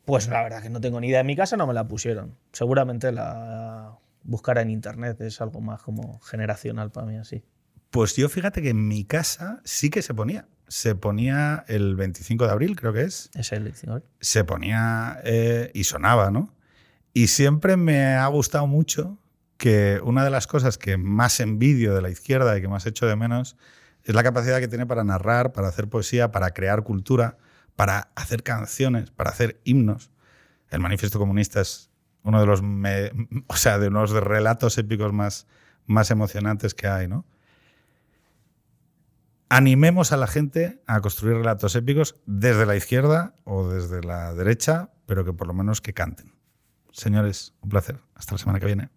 Pues la verdad que no tengo ni idea. En mi casa no me la pusieron. Seguramente la buscara en internet. Es algo más como generacional para mí así. Pues yo fíjate que en mi casa sí que se ponía. Se ponía el 25 de abril, creo que es. Es el diccionario. Se ponía eh, y sonaba, ¿no? Y siempre me ha gustado mucho que una de las cosas que más envidio de la izquierda y que más echo de menos es la capacidad que tiene para narrar, para hacer poesía, para crear cultura, para hacer canciones, para hacer himnos. El manifiesto comunista es uno de los, [LAUGHS] o sea, de unos relatos épicos más, más emocionantes que hay, ¿no? Animemos a la gente a construir relatos épicos desde la izquierda o desde la derecha, pero que por lo menos que canten. Señores, un placer. Hasta la semana que viene.